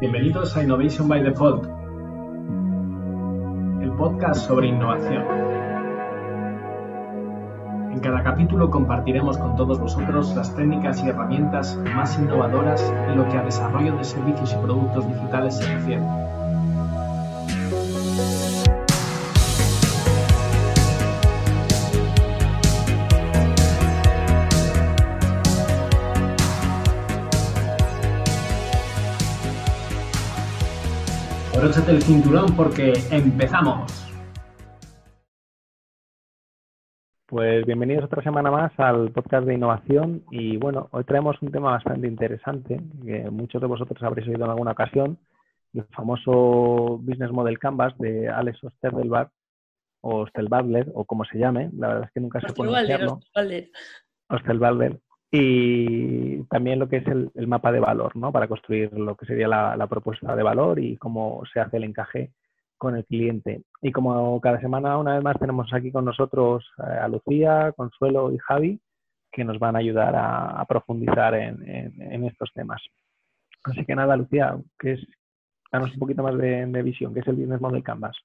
Bienvenidos a Innovation by Default, el podcast sobre innovación. En cada capítulo compartiremos con todos vosotros las técnicas y herramientas más innovadoras en lo que a desarrollo de servicios y productos digitales se refiere. Abróchate el cinturón porque empezamos. Pues bienvenidos otra semana más al podcast de innovación y bueno, hoy traemos un tema bastante interesante que muchos de vosotros habréis oído en alguna ocasión, el famoso Business Model Canvas de Alex Osterdelbach o Osterwalder o como se llame, la verdad es que nunca se puede pronunciarlo. Osterwalder y también lo que es el, mapa de valor, ¿no? Para construir lo que sería la, propuesta de valor y cómo se hace el encaje con el cliente. Y como cada semana, una vez más, tenemos aquí con nosotros eh, a Lucía, Consuelo y Javi, que nos van a ayudar a, profundizar en, estos temas. Así que nada, Lucía, que es, danos un poquito más de, visión, ¿qué es el Business Model Canvas?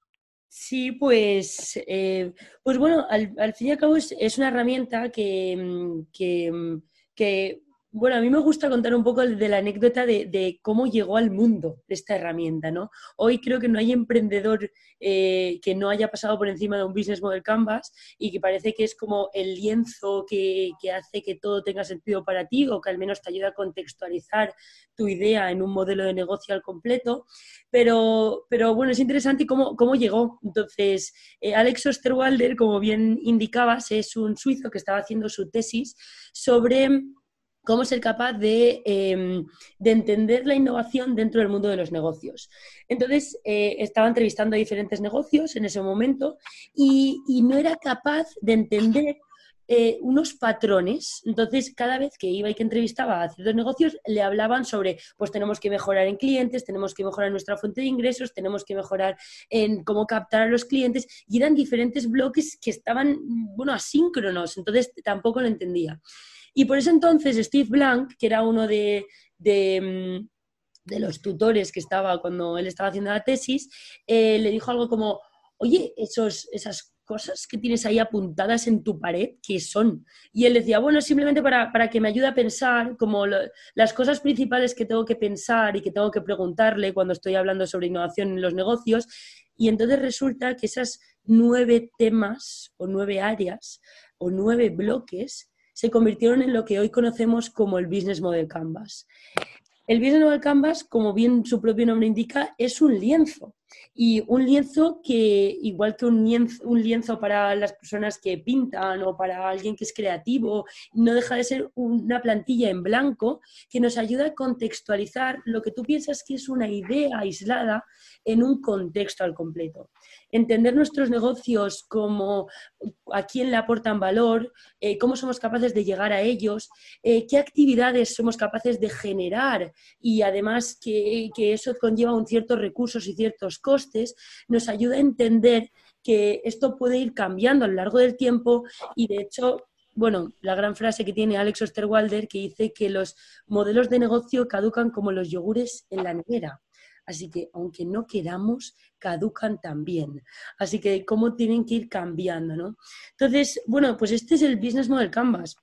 Sí, pues, eh, pues bueno, al, fin y al cabo es, una herramienta que, que que, bueno, a mí me gusta contar un poco de la anécdota de, cómo llegó al mundo esta herramienta, ¿no? Hoy creo que no hay emprendedor eh, que no haya pasado por encima de un Business Model Canvas y que parece que es como el lienzo que, hace que todo tenga sentido para ti o que al menos te ayuda a contextualizar tu idea en un modelo de negocio al completo. Pero, pero bueno, es interesante cómo, cómo llegó. Entonces, eh, Alex Osterwalder, como bien indicabas, es un suizo que estaba haciendo su tesis sobre cómo ser capaz em, de, entender la innovación dentro del mundo de los negocios. Entonces, eh, estaba entrevistando a diferentes negocios en ese momento y, no era capaz de entender eh, unos patrones. Entonces, cada vez que iba y que entrevistaba a ciertos negocios, le hablaban sobre, pues tenemos que mejorar en clientes, tenemos que mejorar nuestra fuente de ingresos, tenemos que mejorar en cómo captar a los clientes, y eran diferentes bloques que estaban, bueno, asíncronos, entonces tampoco lo entendía. Y por ese entonces Steve Blank, que era uno de, mm, los tutores que estaba cuando él estaba haciendo la tesis, eh, le dijo algo como, oye, esos, esas cosas que tienes ahí apuntadas en tu pared, ¿qué son? Y él decía, bueno, simplemente para, que me ayude a pensar como las cosas principales que tengo que pensar y que tengo que preguntarle cuando estoy hablando sobre innovación en los negocios. Y entonces resulta que esas nueve temas o nueve áreas o nueve bloques se convirtieron en lo que hoy conocemos como el Business Model Canvas. El Business Model Canvas, como bien su propio nombre indica, es un lienzo. Y un lienzo que, igual que un lienzo, un lienzo, para las personas que pintan o para alguien que es creativo, no deja de ser una plantilla en blanco que nos ayuda a contextualizar lo que tú piensas que es una idea aislada en un contexto al completo. Entender nuestros negocios como a quién le aportan valor, eh, cómo somos capaces de llegar a ellos, eh, qué actividades somos capaces de generar y además que, que eso conlleva un ciertos recursos y ciertos costes, nos ayuda a entender que esto puede ir cambiando a lo largo del tiempo y de hecho bueno, la gran frase que tiene Alex Osterwalder que dice que los modelos de negocio caducan como los yogures en la nevera. Así que aunque no queramos, caducan también. Así que cómo tienen que ir cambiando, ¿no? Entonces, bueno, pues este es el Business Model Canvas.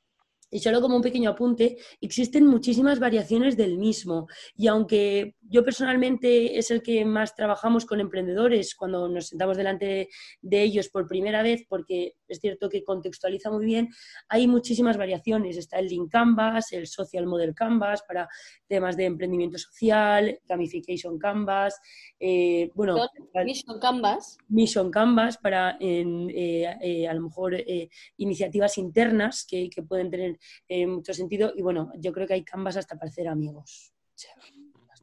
Y solo como un pequeño apunte, existen muchísimas variaciones del mismo. Y aunque yo personalmente es el que más trabajamos con emprendedores cuando nos sentamos delante de ellos por primera vez, porque es cierto que contextualiza muy bien, hay muchísimas variaciones. Está el Link Canvas, el Social Model Canvas para temas de emprendimiento social, Gamification Canvas, eh, bueno, Mission Canvas. Mission Canvas para eh, eh, a lo mejor iniciativas internas que, que pueden tener en mucho sentido. Y bueno, yo creo que hay canvas hasta para amigos.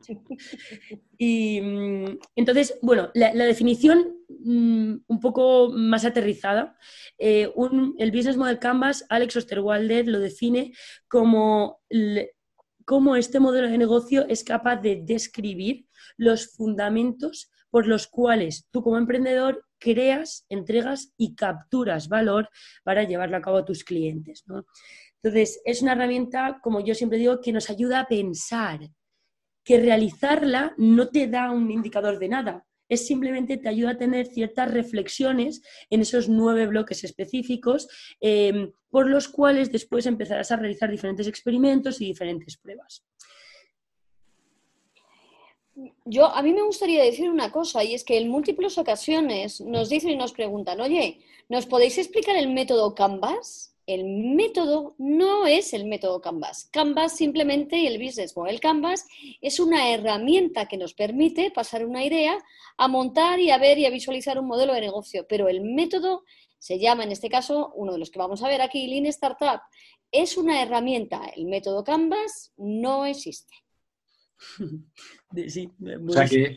Y mm, entonces, bueno, la, definición mm, un poco más aterrizada, eh, el Business Model Canvas, Alex Osterwalder lo define como cómo este modelo de negocio es capaz de describir los fundamentos por los cuales tú como emprendedor creas, entregas y capturas valor para llevarlo a cabo a tus clientes. ¿no? Entonces, es una herramienta, como yo siempre digo, que nos ayuda a pensar que realizarla no te da un indicador de nada. Es simplemente te ayuda a tener ciertas reflexiones en esos nueve bloques específicos em, por los cuales después empezarás a realizar diferentes experimentos y diferentes pruebas. Yo, a mí me gustaría decir una cosa, y es que en múltiples ocasiones nos dicen y nos preguntan, oye, ¿nos podéis explicar el método Canvas? El método no es el método Canvas. Canvas simplemente y el business model Canvas es una herramienta que nos permite pasar una idea a montar y a ver y a visualizar un modelo de negocio. Pero el método se llama, en este caso, uno de los que vamos a ver aquí, Lean Startup. Es una herramienta. El método Canvas no existe. o sea que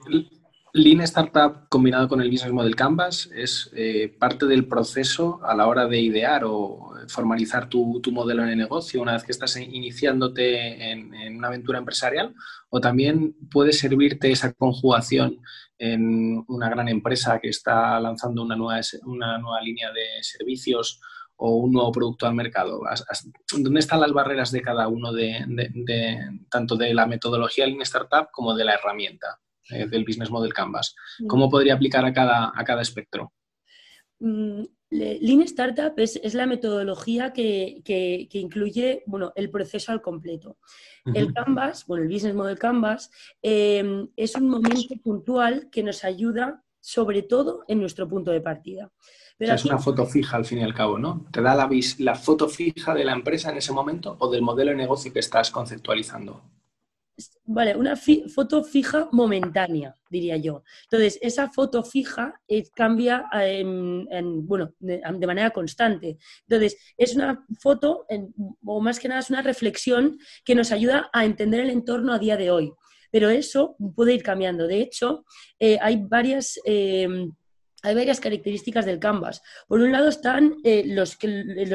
Lean Startup combinado con el Business Model Canvas es eh, parte del proceso a la hora de idear o formalizar tu, modelo el negocio una vez que estás iniciándote en, una aventura empresarial o también puede servirte esa conjugación en una gran empresa que está lanzando una nueva, una nueva línea de servicios o un nuevo producto al mercado? ¿Dónde están las barreras de cada uno de, tanto de la metodología Lean Startup como de la herramienta? Eh, del Business Model Canvas. Mm. ¿Cómo podría aplicar a cada, a cada espectro? Mm, Lean Startup es, la metodología que, incluye bueno, el proceso al completo. El Canvas, bueno, el Business Model Canvas, em, es un momento puntual que nos ayuda sobre todo en nuestro punto de partida. es una foto fija al fin y al cabo, ¿no? ¿Te da la, la foto fija de la empresa en ese momento o del modelo de negocio que estás conceptualizando? Vale, una foto fija momentánea, diría yo. Entonces, esa foto fija eh, cambia en, bueno, de, manera constante. Entonces, es una foto, o más que nada es una reflexión que nos ayuda a entender el entorno a día de hoy. Pero eso puede ir cambiando. De hecho, eh, hay varias... Eh, hay varias características del Canvas. Por un lado están eh, los,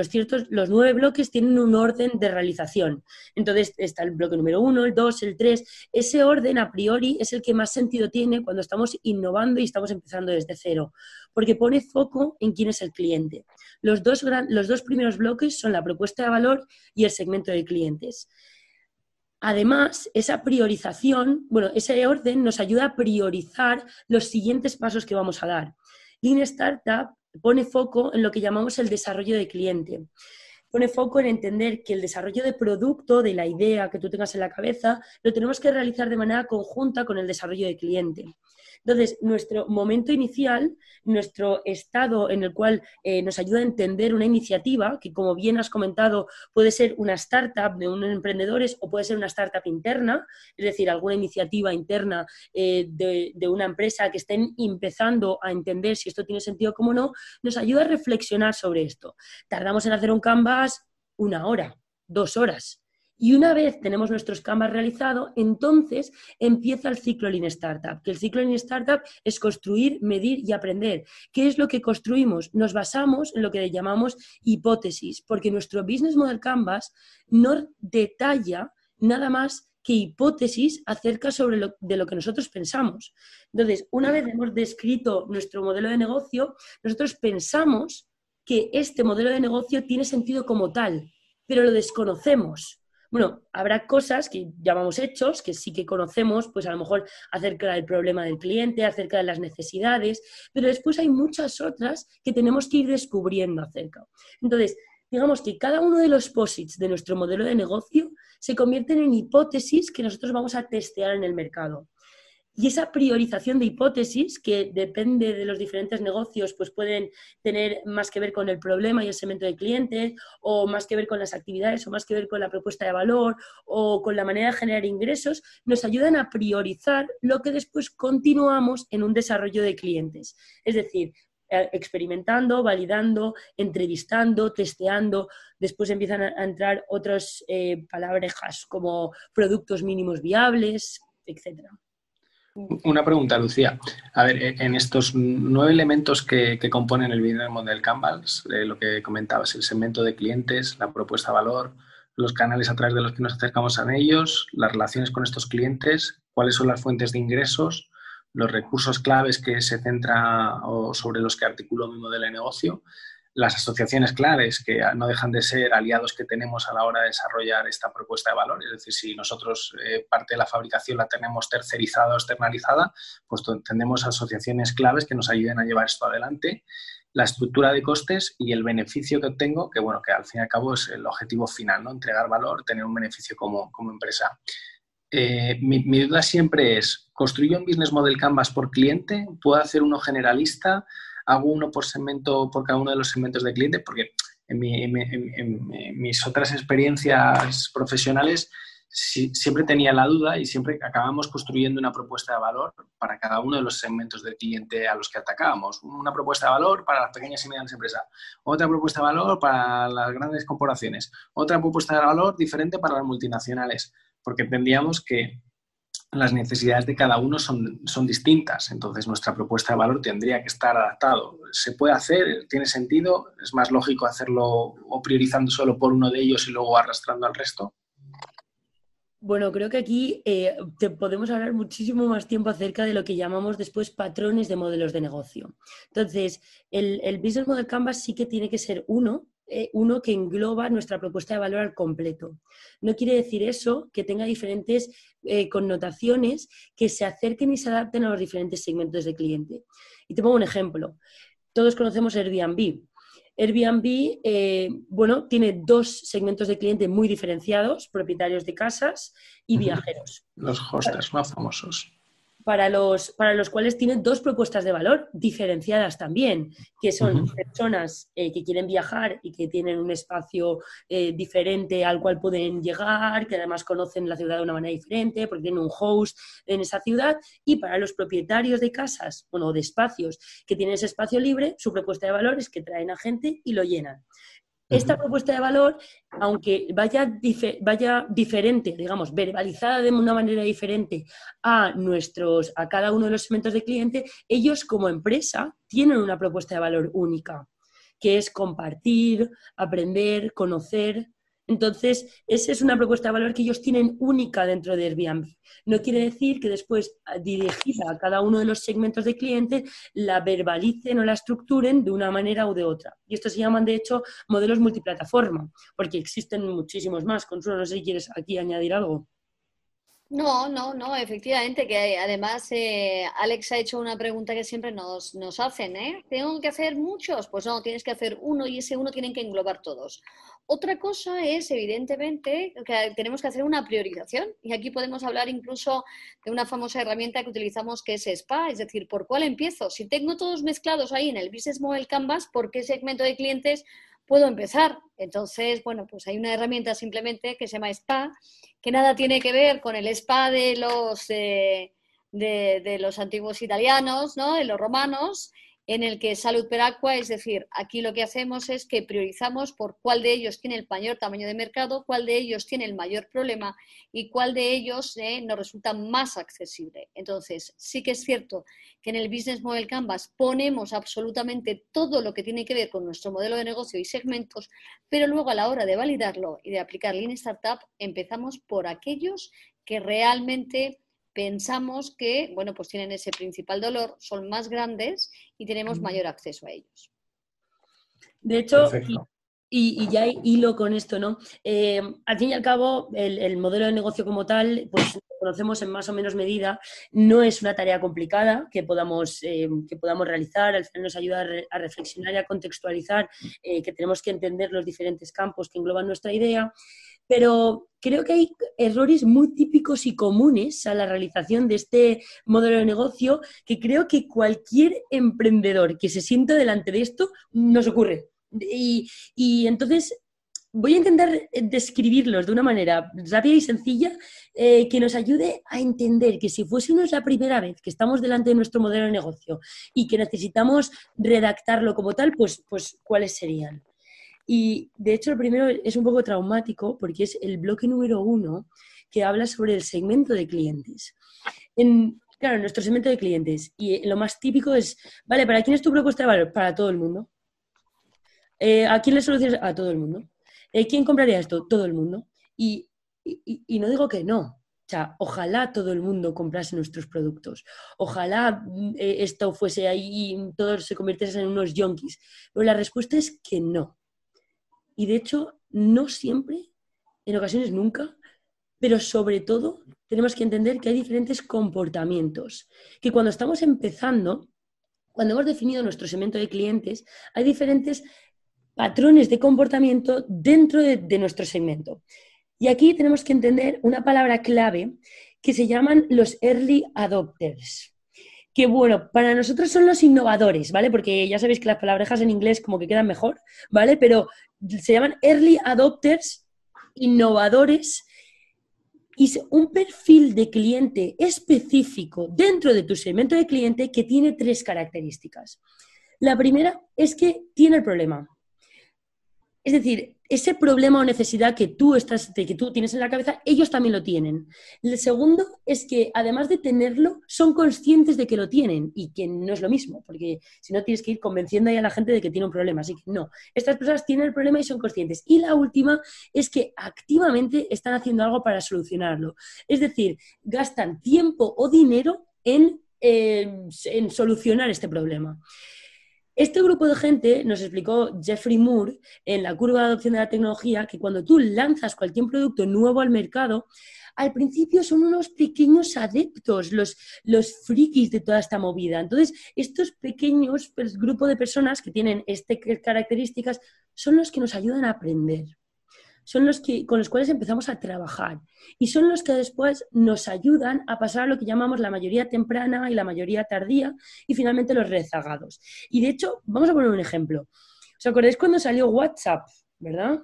ciertos, los nueve bloques tienen un orden de realización. Entonces está el bloque número uno, el dos, el tres. Ese orden a priori es el que más sentido tiene cuando estamos innovando y estamos empezando desde cero, porque pone foco en quién es el cliente. Los dos, los dos primeros bloques son la propuesta de valor y el segmento de clientes. Además, esa priorización, bueno, ese orden nos ayuda a priorizar los siguientes pasos que vamos a dar. Lean Startup pone foco en lo que llamamos el desarrollo de cliente. Pone foco en entender que el desarrollo de producto, de la idea que tú tengas en la cabeza, lo tenemos que realizar de manera conjunta con el desarrollo de cliente. Entonces, nuestro momento inicial, nuestro estado en el cual eh, nos ayuda a entender una iniciativa, que como bien has comentado, puede ser una startup de unos emprendedores o puede ser una startup interna, es decir, alguna iniciativa interna eh, de, de, una empresa que estén empezando a entender si esto tiene sentido como no, nos ayuda a reflexionar sobre esto. Tardamos en hacer un canvas una hora, dos horas. Y una vez tenemos nuestros canvas realizado, entonces empieza el ciclo Lean Startup, que el ciclo Lean Startup es construir, medir y aprender. ¿Qué es lo que construimos? Nos basamos en lo que llamamos hipótesis, porque nuestro Business Model Canvas no detalla nada más que hipótesis acerca sobre lo, de lo que nosotros pensamos. Entonces, una vez hemos descrito nuestro modelo de negocio, nosotros pensamos que este modelo de negocio tiene sentido como tal, pero lo desconocemos. Bueno, habrá cosas que llamamos hechos, que sí que conocemos, pues a lo mejor acerca del problema del cliente, acerca de las necesidades, pero después hay muchas otras que tenemos que ir descubriendo acerca. Entonces, digamos que cada uno de los posits de nuestro modelo de negocio se convierten en hipótesis que nosotros vamos a testear en el mercado. Y esa priorización de hipótesis, que depende de los diferentes negocios, pues pueden tener más que ver con el problema y el segmento de clientes, o más que ver con las actividades, o más que ver con la propuesta de valor, o con la manera de generar ingresos, nos ayudan a priorizar lo que después continuamos en un desarrollo de clientes. Es decir, eh, experimentando, validando, entrevistando, testeando. Después empiezan a entrar otras eh, palabras como productos mínimos viables, etcétera. Una pregunta, Lucía. A ver, e, en estos nueve elementos que, componen el business model Canvas, eh, lo que comentabas, el segmento de clientes, la propuesta de valor, los canales a través de los que nos acercamos a ellos, las relaciones con estos clientes, cuáles son las fuentes de ingresos, los recursos claves que se centra o sobre los que articulo mi modelo de negocio. Las asociaciones claves, que no dejan de ser aliados que tenemos a la hora de desarrollar esta propuesta de valor. Es decir, si nosotros eh, parte de la fabricación la tenemos tercerizada o externalizada, pues tendremos asociaciones claves que nos ayuden a llevar esto adelante. La estructura de costes y el beneficio que obtengo, que bueno, que al fin y al cabo es el objetivo final, ¿no? Entregar valor, tener un beneficio como, como empresa. Eh, mi, mi, duda siempre es, ¿construyo un business model Canvas por cliente? ¿Puedo hacer uno generalista? Hago uno por segmento, por cada uno de los segmentos de cliente, porque en, mis otras experiencias profesionales siempre tenía la duda y siempre acabamos construyendo una propuesta de valor para cada uno de los segmentos de cliente a los que atacábamos. Una propuesta de valor para las pequeñas y medianas empresas, otra propuesta de valor para las grandes corporaciones, otra propuesta de valor diferente para las multinacionales, porque entendíamos que las necesidades de cada uno son, son distintas, entonces nuestra propuesta de valor tendría que estar adaptado. ¿Se puede hacer? ¿Tiene sentido? ¿Es más lógico hacerlo o priorizando solo por uno de ellos y luego arrastrando al resto? Bueno, creo que aquí eh, te podemos hablar muchísimo más tiempo acerca de lo que llamamos después patrones de modelos de negocio. Entonces, el, el Business Model Canvas sí que tiene que ser uno, eh, uno que engloba nuestra propuesta de valor al completo. No quiere decir eso que tenga diferentes eh, connotaciones que se acerquen y se adapten a los diferentes segmentos de cliente. Y te pongo un ejemplo. Todos conocemos Airbnb. Airbnb, eh, bueno, tiene dos segmentos de cliente muy diferenciados, propietarios de casas y viajeros. Los hostels más famosos para los, para los cuales tienen dos propuestas de valor diferenciadas también, que son personas eh, que quieren viajar y que tienen un espacio eh, diferente al cual pueden llegar, que además conocen la ciudad de una manera diferente porque tienen un host en esa ciudad, y para los propietarios de casas, bueno, de espacios que tienen ese espacio libre, su propuesta de valor es que traen a gente y lo llenan. Esta propuesta de valor, aunque vaya, vaya diferente, digamos, verbalizada de una manera diferente a nuestros, a cada uno de los segmentos de cliente, ellos como empresa tienen una propuesta de valor única, que es compartir, aprender, conocer, entonces, esa es una propuesta de valor que ellos tienen única dentro de Airbnb. No quiere decir que después, dirigida a cada uno de los segmentos de clientes, la verbalicen o la estructuren de una manera u de otra. Y esto se llaman, de hecho, modelos multiplataforma, porque existen muchísimos más. Consuelo, no sé si quieres aquí añadir algo. No, no, no, efectivamente, que además eh, Alex ha hecho una pregunta que siempre nos, nos hacen, ¿eh? ¿Tengo que hacer muchos? Pues no, tienes que hacer uno y ese uno tienen que englobar todos. Otra cosa es, evidentemente, que tenemos que hacer una priorización y aquí podemos hablar incluso de una famosa herramienta que utilizamos que es SPA, es decir, ¿por cuál empiezo? Si tengo todos mezclados ahí en el Business Model Canvas, ¿por qué segmento de clientes puedo empezar? Entonces, bueno, pues hay una herramienta simplemente que se llama SPA, que nada tiene que ver con el SPA de los... Eh, de, de, los antiguos italianos, ¿no? de los romanos, en el que salud per aqua, es decir, aquí lo que hacemos es que priorizamos por cuál de ellos tiene el mayor tamaño de mercado, cuál de ellos tiene el mayor problema y cuál de ellos eh, nos resulta más accesible. Entonces, sí que es cierto que en el Business Model Canvas ponemos absolutamente todo lo que tiene que ver con nuestro modelo de negocio y segmentos, pero luego a la hora de validarlo y de aplicar Lean Startup, empezamos por aquellos que realmente pensamos que, bueno, pues tienen ese principal dolor, son más grandes y tenemos mayor acceso a ellos. De hecho, y, ya hay hilo con esto, ¿no? Eh, al fin y al cabo, el, modelo de negocio como tal, pues conocemos en más o menos medida, no es una tarea complicada que podamos, eh, que podamos realizar, al final nos ayuda a, reflexionar y a contextualizar eh, que tenemos que entender los diferentes campos que engloban nuestra idea pero creo que hay errores muy típicos y comunes a la realización de este modelo de negocio que creo que cualquier emprendedor que se sienta delante de esto nos ocurre. Y, entonces voy a intentar describirlos de una manera rápida y sencilla eh, que nos ayude a entender que si fuésemos la primera vez que estamos delante de nuestro modelo de negocio y que necesitamos redactarlo como tal, pues, pues ¿cuáles serían? Y de hecho el primero es un poco traumático porque es el bloque número uno que habla sobre el segmento de clientes. En, claro, nuestro segmento de clientes. Y lo más típico es, vale, ¿para quién es tu propuesta de valor? Para todo el mundo. Eh, ¿A quién le solucionas? A todo el mundo. Eh, ¿Quién compraría esto? Todo el mundo. Y, no digo que no. O sea, ojalá todo el mundo comprase nuestros productos. Ojalá mm, eh, esto fuese ahí y todos se convirtiesen en unos yonkis. Pero la respuesta es que no. Y de hecho, no siempre, en ocasiones nunca, pero sobre todo tenemos que entender que hay diferentes comportamientos. Que cuando estamos empezando, cuando hemos definido nuestro segmento de clientes, hay diferentes patrones de comportamiento dentro de, nuestro segmento. Y aquí tenemos que entender una palabra clave que se llaman los early adopters. Que bueno, para nosotros son los innovadores, ¿vale? Porque ya sabéis que las palabrejas en inglés como que quedan mejor, ¿vale? Pero se llaman early adopters, innovadores, y un perfil de cliente específico dentro de tu segmento de cliente que tiene tres características. La primera es que tiene el problema. Es decir, ese problema o necesidad que tú, estás, que tú tienes en la cabeza, ellos también lo tienen. El segundo es que, además de tenerlo, son conscientes de que lo tienen y que no es lo mismo, porque si no tienes que ir convenciendo a la gente de que tiene un problema. Así que no, estas personas tienen el problema y son conscientes. Y la última es que activamente están haciendo algo para solucionarlo. Es decir, gastan tiempo o dinero en, eh, en solucionar este problema. Este grupo de gente nos explicó Jeffrey Moore en la curva de adopción de la tecnología que cuando tú lanzas cualquier producto nuevo al mercado, al principio son unos pequeños adeptos, los, frikis de toda esta movida. Entonces, estos pequeños pues, grupos de personas que tienen estas características son los que nos ayudan a aprender son los que, con los cuales empezamos a trabajar y son los que después nos ayudan a pasar a lo que llamamos la mayoría temprana y la mayoría tardía y finalmente los rezagados. Y de hecho, vamos a poner un ejemplo. ¿Os acordáis cuando salió WhatsApp, verdad?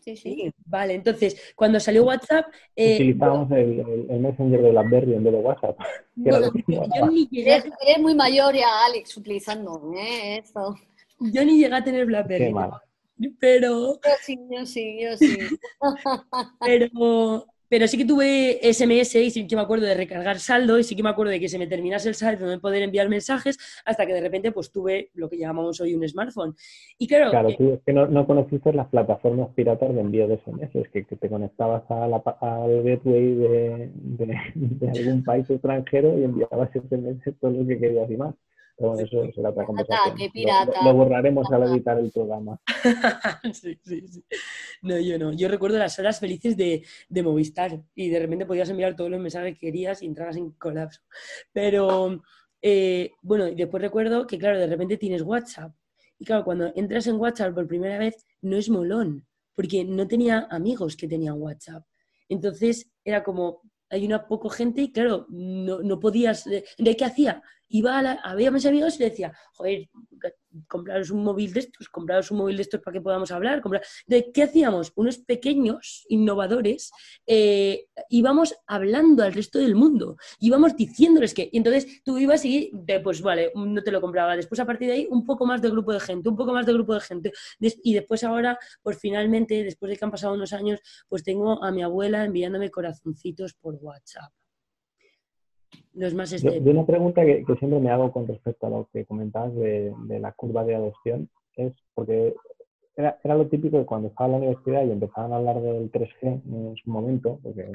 sí, sí, Vale, entonces, cuando salió WhatsApp... Eh, Utilizábamos el, Messenger de BlackBerry en vez de WhatsApp. eres, muy mayor ya, Alex, utilizando ¿eh? Esto. Yo ni llegué a tener BlackBerry. Qué mal. Pero. Yo sí, yo sí, yo sí. pero, pero sí que tuve SMS y sí que me acuerdo de recargar saldo y sí que me acuerdo de que se me terminase el saldo de poder enviar mensajes hasta que de repente pues tuve lo que llamamos hoy un smartphone. Y claro. Claro, tú es que no, no conociste las plataformas piratas de envío de SMS, es que, que te conectabas a la, al gateway de, de, de, algún país extranjero y enviabas SMS todo lo que querías y más. Pero bueno, eso será otra conversación. Lo, borraremos al editar el programa. sí, sí, sí. No, yo no. Yo recuerdo las horas felices de, de, Movistar y de repente podías enviar todos los mensajes que querías y entrabas en colapso. Pero, eh, bueno, y después recuerdo que, claro, de repente tienes WhatsApp. Y claro, cuando entras en WhatsApp por primera vez, no es molón, porque no tenía amigos que tenían WhatsApp. Entonces era como, hay una poco gente y claro, no, no podías... ¿De qué hacía? Iba había mis amigos y le decía, joder, compraros un móvil de estos, compraros un móvil de estos para que podamos hablar. ¿De qué hacíamos? Unos pequeños innovadores eh, íbamos hablando al resto del mundo, íbamos diciéndoles que, y entonces tú ibas y, pues vale, no te lo compraba. Después a partir de ahí, un poco más de grupo de gente, un poco más de grupo de gente. Y después ahora, pues finalmente, después de que han pasado unos años, pues tengo a mi abuela enviándome corazoncitos por WhatsApp más de, una pregunta que, siempre me hago con respecto a lo que comentabas de, la curva de adopción es porque era, lo típico de cuando estaba en la universidad y empezaban a hablar del 3G en su momento, porque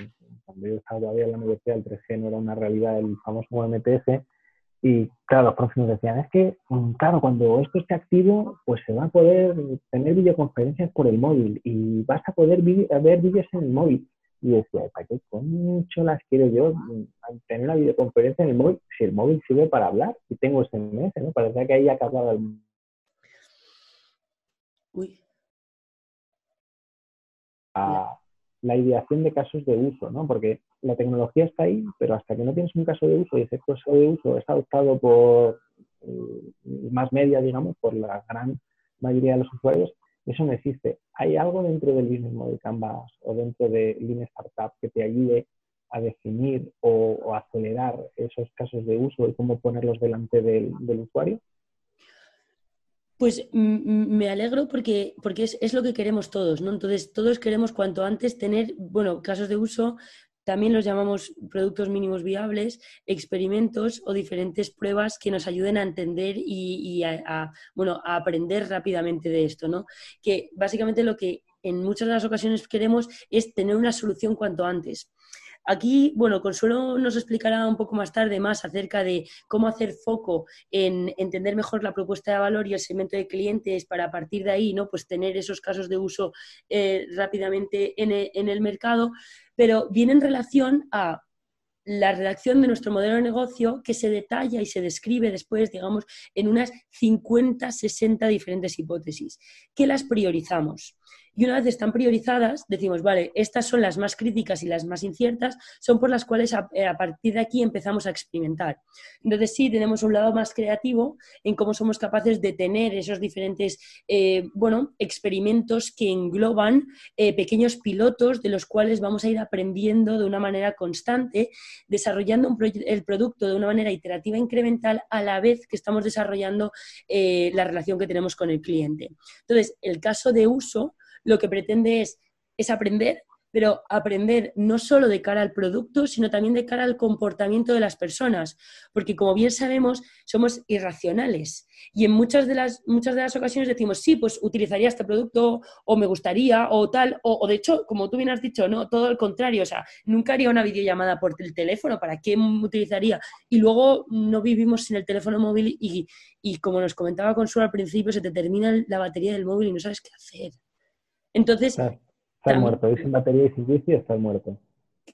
cuando yo estaba todavía en la universidad el 3G no era una realidad, el famoso MTS, y claro, los profes nos decían, es que, mm, claro, cuando esto esté activo, pues se va a poder tener videoconferencias por el móvil y vas a poder ver vídeos en el móvil. Y decía, ¿para qué mucho las quiero yo tener una videoconferencia en el móvil? Si el móvil sirve para hablar y tengo SMS, ¿no? Parece que ahí acababa el... Uy. la ideación de casos de uso, ¿no? Porque la tecnología está ahí, pero hasta que no tienes un caso de uso y ese caso de uso es adoptado por eh, más media, digamos, por la gran mayoría de los usuarios, eso no existe. ¿Hay algo dentro del Business Model Canvas o dentro de Lean Startup que te ayude a definir o, acelerar esos casos de uso y cómo ponerlos delante del, usuario? Pues me alegro porque, porque es, es, lo que queremos todos, ¿no? Entonces, todos queremos cuanto antes tener, bueno, casos de uso también los llamamos productos mínimos viables, experimentos o diferentes pruebas que nos ayuden a entender y, a, bueno, a aprender rápidamente de esto, ¿no? Que básicamente lo que en muchas de las ocasiones queremos es tener una solución cuanto antes. Aquí, bueno, Consuelo nos explicará un poco más tarde más acerca de cómo hacer foco en entender mejor la propuesta de valor y el segmento de clientes para a partir de ahí, ¿no? Pues tener esos casos de uso eh, rápidamente en e, en el mercado, pero viene en relación a la redacción de nuestro modelo de negocio que se detalla y se describe después, digamos, en unas 50, 60 diferentes hipótesis, que las priorizamos. Y una vez están priorizadas, decimos, vale, estas son las más críticas y las más inciertas, son por las cuales a, eh, partir de aquí empezamos a experimentar. Entonces sí, tenemos un lado más creativo en cómo somos capaces de tener esos diferentes, eh, bueno, experimentos que engloban eh, pequeños pilotos de los cuales vamos a ir aprendiendo de una manera constante, desarrollando el producto de una manera iterativa e incremental a la vez que estamos desarrollando la relación que tenemos con el cliente. Entonces, el caso de uso lo que pretende es, es aprender, pero aprender no solo de cara al producto, sino también de cara al comportamiento de las personas, porque como bien sabemos, somos irracionales y en muchas de las, muchas de las ocasiones decimos, sí, pues utilizaría este producto o me gustaría o tal, o, de hecho, como tú bien has dicho, no, todo el contrario, o sea, nunca haría una videollamada por el teléfono, ¿para qué utilizaría? Y luego no vivimos sin el teléfono móvil y, y como nos comentaba Consuelo al principio, se te termina la batería del móvil y no sabes qué hacer. Entonces... Está, muerto, y sin batería y sin bici está muerto.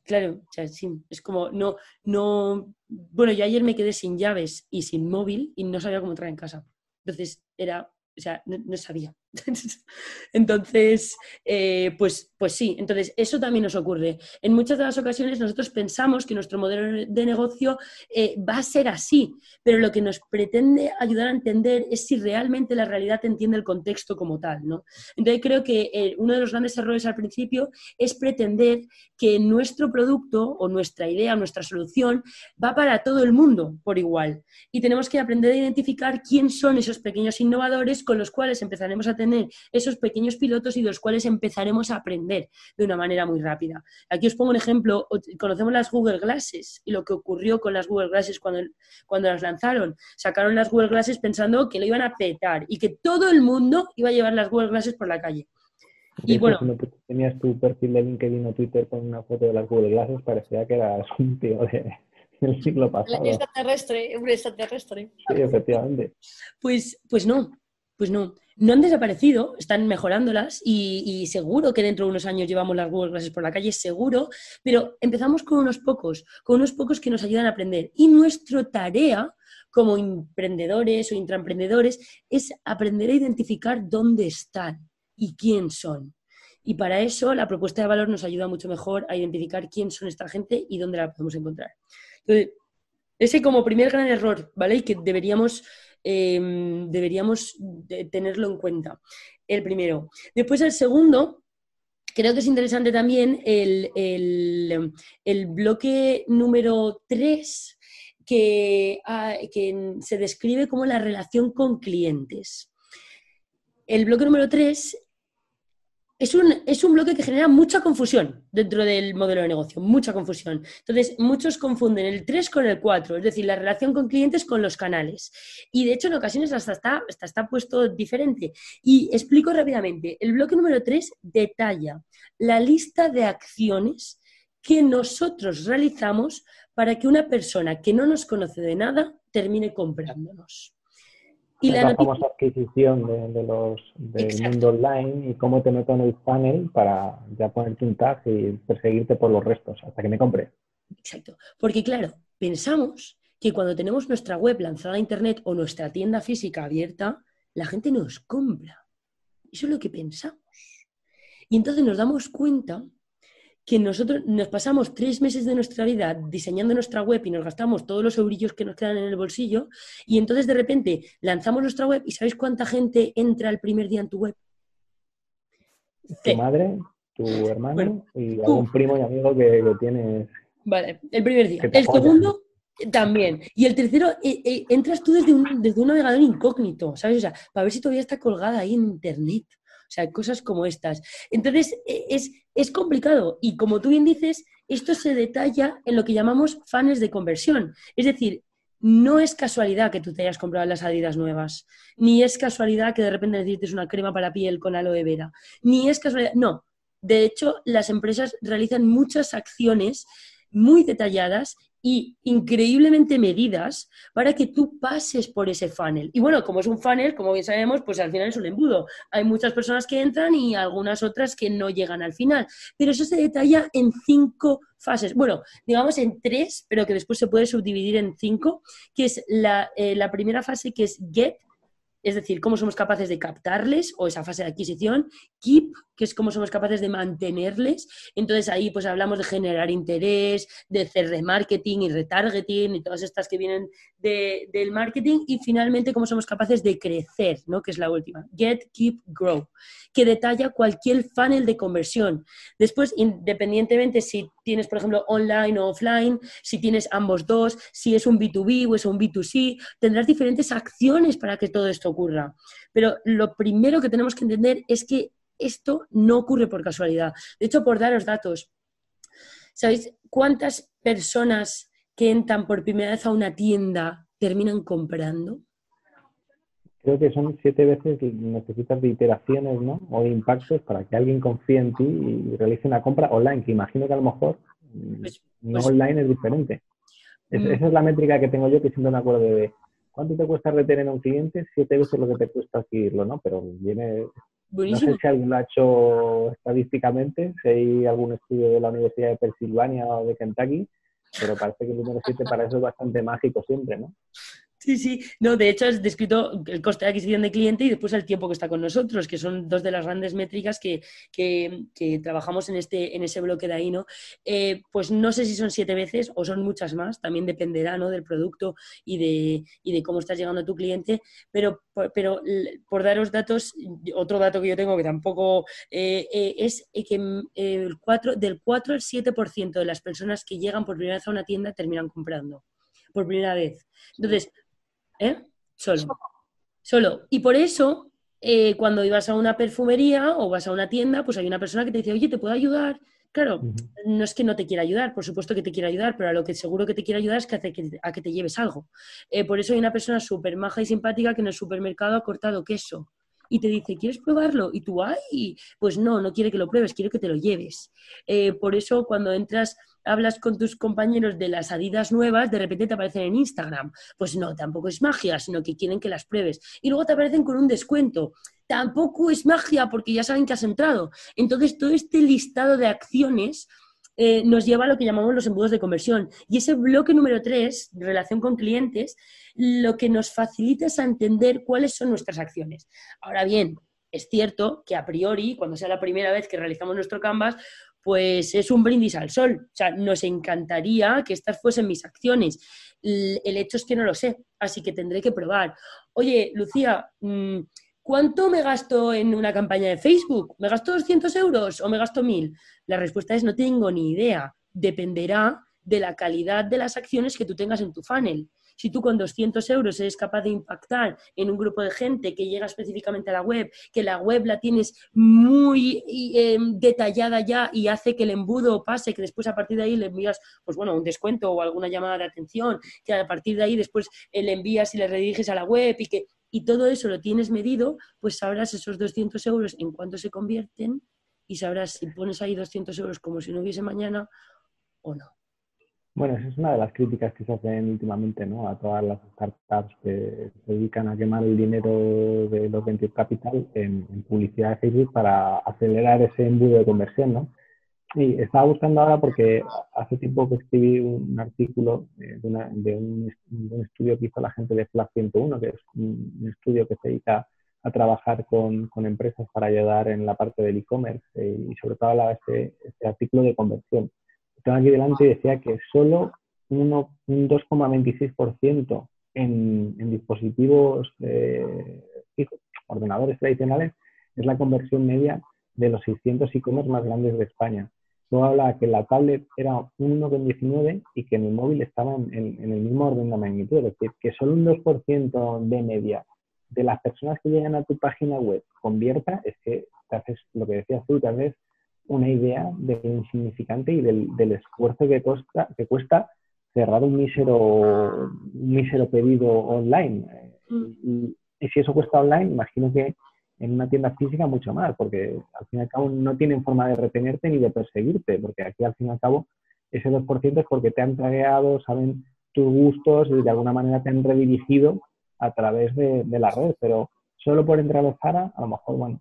Claro, o sea, sí, es como, no, no, bueno, yo ayer me quedé sin llaves y sin móvil y no sabía cómo entrar en casa. Entonces era, o sea, no sabía. entonces, eh, pues, pues sí, entonces eso también nos ocurre. En muchas de las ocasiones nosotros pensamos que nuestro modelo de negocio eh, va a ser así, pero lo que nos pretende ayudar a entender es si realmente la realidad entiende el contexto como tal, ¿no? Entonces creo que eh, uno de los grandes errores al principio es pretender que nuestro producto o nuestra idea, nuestra solución va para todo el mundo por igual. Y tenemos que aprender a identificar quién son esos pequeños innovadores con los cuales empezaremos a tener esos pequeños pilotos y de los cuales empezaremos a aprender de una manera muy rápida. Aquí os pongo un ejemplo, conocemos las Google Glasses y lo que ocurrió con las Google Glasses cuando, cuando las lanzaron. Sacaron las Google Glasses pensando que lo iban a petar y que todo el mundo iba a llevar las Google Glasses por la calle. Y bueno, cuando tenías tu perfil de LinkedIn o Twitter con una foto de las Google Glasses, parecía que eras un tío del siglo pasado. Un extraterrestre, un extraterrestre. Sí, efectivamente. Pues, pues no, pues no, no han desaparecido, están mejorándolas y, seguro que dentro de unos años llevamos las Google Classes por la calle, seguro, pero empezamos con unos pocos, con unos pocos que nos ayudan a aprender. Y nuestra tarea como emprendedores o intraemprendedores es aprender a identificar dónde están y quién son. Y para eso la propuesta de valor nos ayuda mucho mejor a identificar quién son esta gente y dónde la podemos encontrar. Ese como primer gran error, ¿vale? Y que deberíamos Em, deberíamos tenerlo en cuenta. El primero. Después el segundo, creo que es interesante también el, bloque número 3 que, ah, que, se describe como la relación con clientes. El bloque número 3 es un, es un bloque que genera mucha confusión dentro del modelo de negocio, mucha confusión. Entonces, muchos confunden el 3 con el 4, es decir, la relación con clientes con los canales. Y de hecho, en ocasiones hasta está, hasta está puesto diferente. Y explico rápidamente. El bloque número 3 detalla la lista de acciones que nosotros realizamos para que una persona que no nos conoce de nada termine comprándonos. Y la, famosa adquisición de, los, del mundo online y cómo te meto en el panel para ya ponerte un tag y perseguirte por los restos hasta que me compre. Exacto. Porque claro, pensamos que cuando tenemos nuestra web lanzada a internet o nuestra tienda física abierta, la gente nos compra. Eso es lo que pensamos. Y entonces nos damos cuenta que nosotros nos pasamos tres meses de nuestra vida diseñando nuestra web y nos gastamos todos los eurillos que nos quedan en el bolsillo y entonces de repente lanzamos nuestra web y ¿sabéis cuánta gente entra el primer día en tu web? Tu madre, tu hermano y algún primo y amigo que lo tienes. Vale, el primer día. El segundo también. Y el tercero, eh, eh, entras tú desde un, desde un navegador incógnito, ¿sabes? O sea, para ver si todavía está colgada ahí en internet. O sea, cosas como estas. Entonces, e, es, es complicado y como tú bien dices, esto se detalla en lo que llamamos fans de conversión. Es decir, no es casualidad que tú te hayas comprado las Adidas nuevas, ni es casualidad que de repente necesites una crema para piel con aloe vera, ni es casualidad, no. De hecho, las empresas realizan muchas acciones muy detalladas y increíblemente medidas para que tú pases por ese funnel. Y bueno, como es un funnel, como bien sabemos, pues al final es un embudo. Hay muchas personas que entran y algunas otras que no llegan al final. Pero eso se detalla en cinco fases. Bueno, digamos en tres, pero que después se puede subdividir en cinco, que es la, eh, la primera fase que es get, es decir, cómo somos capaces de captarles o esa fase de adquisición, keep, que es cómo somos capaces de mantenerles. Entonces ahí pues hablamos de generar interés, de hacer remarketing y retargeting y todas estas que vienen del marketing y finalmente cómo somos capaces de crecer, ¿no? que es la última, get, keep, grow, que detalla cualquier funnel de conversión. Después, independientemente si tienes, por ejemplo, online o offline, si tienes ambos dos, si es un B2B o es un B2C, tendrás diferentes acciones para que todo esto ocurra. Pero lo primero que tenemos que entender es que esto no ocurre por casualidad. De hecho, por daros datos, ¿sabéis cuántas personas que entran por primera vez a una tienda terminan comprando? Creo que son siete veces necesitas de iteraciones ¿no? o de impactos para que alguien confíe en ti y realice una compra online, que imagino que a lo mejor mm, pues, no pues online es diferente. Mm. esa es la métrica que tengo yo que siempre me acuerdo de ¿cuánto te cuesta retener a un cliente? Siete veces lo que te cuesta adquirirlo, ¿no? Pero viene... No sé si alguien lo ha hecho estadísticamente, si hay algún estudio de la Universidad de Pensilvania o de Kentucky, pero parece que el número 7 para eso es bastante mágico siempre, ¿no? Sí, sí. No, de hecho, has descrito el coste de adquisición de cliente y después el tiempo que está con nosotros, que son dos de las grandes métricas que, trabajamos en, este, en ese bloque de ahí, ¿no? Eh, pues no sé si son siete veces o son muchas más, también dependerá ¿no? del producto y de, de cómo estás llegando a tu cliente, pero, pero por daros datos, otro dato que yo tengo que tampoco eh, eh, es que el 4, del 4 al 7% de las personas que llegan por primera vez a una tienda terminan comprando por primera vez. Entonces, ¿Eh? Solo. Solo. Y por eso, eh, cuando ibas a una perfumería o vas a una tienda, pues hay una persona que te dice, oye, ¿te puedo ayudar? Claro, no es que no te quiera ayudar, por supuesto que te quiere ayudar, pero a lo que seguro que te quiere ayudar es que hace que, a que te lleves algo. Eh, por eso hay una persona súper maja y simpática que en el supermercado ha cortado queso y te dice, ¿quieres probarlo? Y tú, ay, pues no, no quiere que lo pruebes, quiere que te lo lleves. por eso cuando entras hablas con tus compañeros de las Adidas nuevas, de repente te aparecen en Instagram. Pues no, tampoco es magia, sino que quieren que las pruebes. Y luego te aparecen con un descuento. Tampoco es magia porque ya saben que has entrado. Entonces, todo este listado de acciones eh, nos lleva a lo que llamamos los embudos de conversión. Y ese bloque número 3, relación con clientes, lo que nos facilita es entender cuáles son nuestras acciones. Ahora bien, es cierto que a priori, cuando sea la primera vez que realizamos nuestro Canvas, pues es un brindis al sol. O sea, nos encantaría que estas fuesen mis acciones. El hecho es que no lo sé, así que tendré que probar. Oye, Lucía, mm, ¿cuánto me gasto en una campaña de Facebook? ¿Me gasto 200 euros o me gasto 1000? La respuesta es no tengo ni idea. Dependerá de la calidad de las acciones que tú tengas en tu funnel. Si tú con 200 euros eres capaz de impactar en un grupo de gente que llega específicamente a la web, que la web la tienes muy em, detallada ya y hace que el embudo pase, que después a partir de ahí le envías, pues bueno, un descuento o alguna llamada de atención, que a partir de ahí después le envías y le rediriges a la web y que y todo eso lo tienes medido, pues sabrás esos 200 euros en cuánto se convierten y sabrás si pones ahí 200 euros como si no hubiese mañana o no. Bueno, esa es una de las críticas que se hacen últimamente ¿no? a todas las startups que se dedican a quemar el dinero de los venture capital en, publicidad de Facebook para acelerar ese embudo de conversión. ¿no? Y estaba buscando ahora porque hace tiempo que escribí un artículo de, un, estudio que hizo la gente de Flag 101, que es un, estudio que se dedica a trabajar con, empresas para ayudar en la parte del e-commerce eh, y sobre todo hablaba este, este artículo de conversión tengo aquí delante y decía que solo un 2,26% en, en, dispositivos eh, ordenadores tradicionales, es la conversión media de los 600 e-commerce más grandes de España. Luego habla que la tablet era un 1,19 y que el móvil estaba en, en, el mismo orden de magnitud. Es decir, que solo un 2% de media de las personas que llegan a tu página web convierta, es que te haces lo que decías tú, tal vez una idea de lo insignificante y del, esfuerzo que, que cuesta cerrar un mísero, mísero pedido online. Mm. Y, si eso cuesta online, imagino que en una tienda física mucho más, porque al fin y al cabo no tienen forma de retenerte ni de perseguirte, porque aquí al fin y al cabo ese 2% es porque te han tagueado, saben tus gustos y de alguna manera te han redirigido a través de, la red, pero solo por entrar a Zara, a lo mejor, bueno,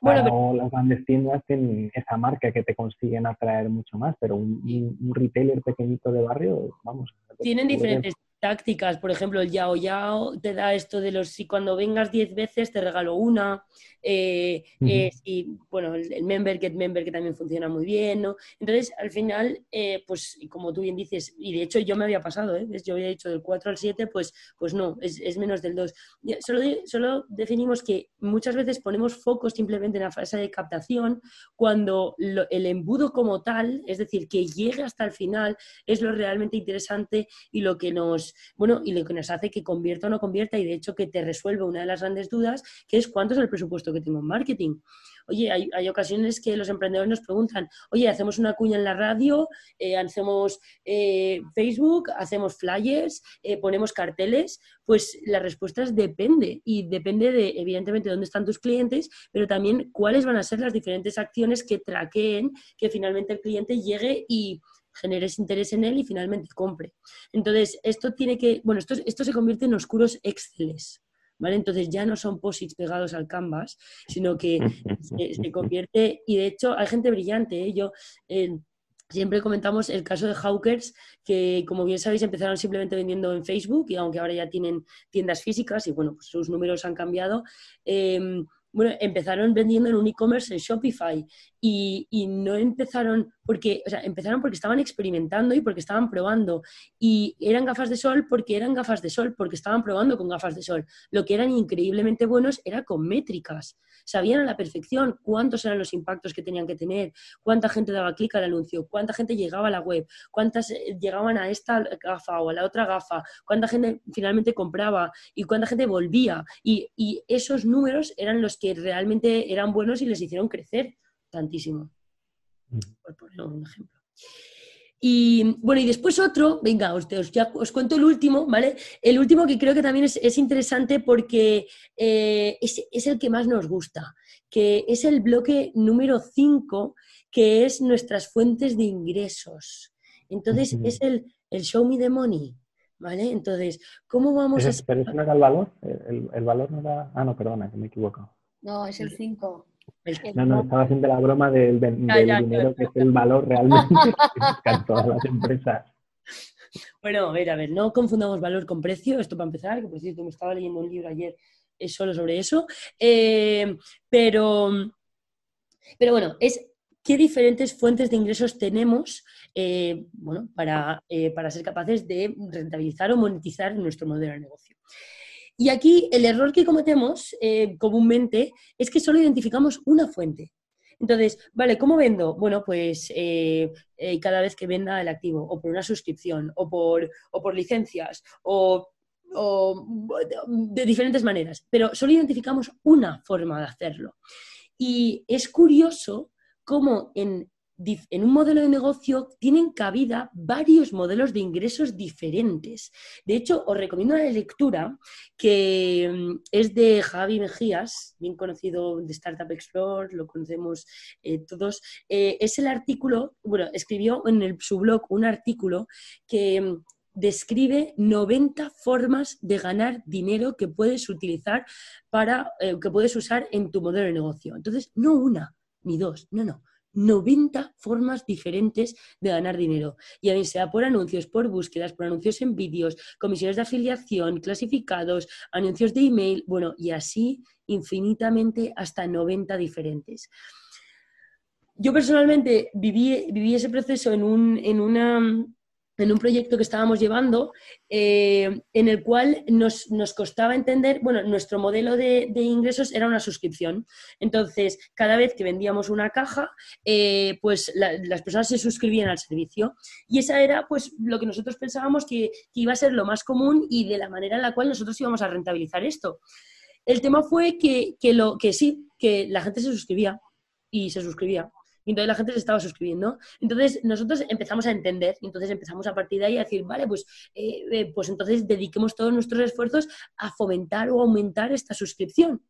bueno, las grandes tiendas tienen esa marca que te consiguen atraer mucho más, pero un, un retailer pequeñito de barrio, vamos. Tienen diferentes tácticas, por ejemplo, el Yao Yao te da esto de los si cuando vengas 10 veces te regalo una, eh, eh, y bueno, el, member get member que también funciona muy bien, ¿no? Entonces, al final, eh, pues como tú bien dices, y de hecho yo me había pasado, ¿eh? Yo había dicho del 4 al 7, pues, pues no, es, menos del 2. Solo, solo definimos que muchas veces ponemos focos simplemente en la fase de captación cuando el embudo como tal, es decir, que llegue hasta el final, es lo realmente interesante y lo que nos, bueno, y lo que nos hace que convierta o no convierta y de hecho que te resuelve una de las grandes dudas, que es cuánto es el presupuesto que tengo en marketing. Oye, hay, ocasiones que los emprendedores nos preguntan, oye, hacemos una cuña en la radio, eh, hacemos eh, Facebook, hacemos flyers, eh, ponemos carteles. Pues la respuesta es depende y depende de, evidentemente, dónde están tus clientes, pero también cuáles van a ser las diferentes acciones que traqueen que finalmente el cliente llegue y generes interés en él y finalmente compre. Entonces, esto tiene que, bueno, esto, esto se convierte en oscuros exceles. ¿vale? Entonces ya no son posits pegados al canvas, sino que se, convierte, y de hecho hay gente brillante, ¿eh? yo... Siempre comentamos el caso de Hawkers, que como bien sabéis empezaron simplemente vendiendo en Facebook y aunque ahora ya tienen tiendas físicas y bueno, pues sus números han cambiado, em, bueno, empezaron vendiendo en un e-commerce en Shopify y, no empezaron porque, o sea, empezaron porque estaban experimentando y porque estaban probando y eran gafas de sol porque eran gafas de sol, porque estaban probando con gafas de sol. Lo que eran increíblemente buenos era con métricas. Sabían a la perfección cuántos eran los impactos que tenían que tener, cuánta gente daba clic al anuncio, cuánta gente llegaba a la web, cuántas eh, llegaban a esta gafa o a la otra gafa, cuánta gente finalmente compraba y cuánta gente volvía. Y, y esos números eran los que realmente eran buenos y les hicieron crecer tantísimo. Por poner un ejemplo. Y bueno, y después otro, venga, os, ya, os cuento el último, ¿vale? El último que creo que también es, interesante porque eh, es, el que más nos gusta, que es el bloque número 5, que es nuestras fuentes de ingresos. Entonces, es el, el, show me the money, ¿vale? Entonces, ¿cómo vamos a...? Pero eso no era el valor, el, el valor no era... Ah, no, perdona, que me he equivocado. No, es el 5. No, no, estaba haciendo la broma del, dinero, que es el valor realmente que todas las empresas. Bueno, a ver, a ver, no confundamos valor con precio, esto para empezar, que por cierto me estaba leyendo un libro ayer solo sobre eso, eh, pero, pero bueno, es qué diferentes fuentes de ingresos tenemos eh, bueno, para, eh, para ser capaces de rentabilizar o monetizar nuestro modelo de negocio. Y aquí el error que cometemos eh, comúnmente es que solo identificamos una fuente. Entonces, vale, ¿cómo vendo? Bueno, pues eh, eh, cada vez que venda el activo, o por una suscripción, o por, o por licencias, o, o de diferentes maneras. Pero solo identificamos una forma de hacerlo. Y es curioso cómo en en un modelo de negocio tienen cabida varios modelos de ingresos diferentes. De hecho, os recomiendo una lectura que mm, es de Javi Mejías, bien conocido de Startup Explorer, lo conocemos eh, todos. Eh, es el artículo, bueno, escribió en su blog un artículo que mm, describe 90 formas de ganar dinero que puedes utilizar para, eh, que puedes usar en tu modelo de negocio. Entonces, no una ni dos, no, no, 90 formas diferentes de ganar dinero. Y a mí sea por anuncios, por búsquedas, por anuncios en vídeos, comisiones de afiliación, clasificados, anuncios de email, bueno, y así infinitamente hasta 90 diferentes. Yo personalmente viví, viví ese proceso en, un, en una en un proyecto que estábamos llevando, eh, en el cual nos, costaba entender, bueno, nuestro modelo de, ingresos era una suscripción. Entonces, cada vez que vendíamos una caja, eh, pues las personas se suscribían al servicio. Y esa era, pues, lo que nosotros pensábamos que, iba a ser lo más común y de la manera en la cual nosotros íbamos a rentabilizar esto. El tema fue que, lo, que sí, que la gente se suscribía y se suscribía Y entonces la gente se estaba suscribiendo. Entonces nosotros empezamos a entender, y entonces empezamos a partir de ahí a decir, vale, pues, eh, eh, pues entonces dediquemos todos nuestros esfuerzos a fomentar o aumentar esta suscripción.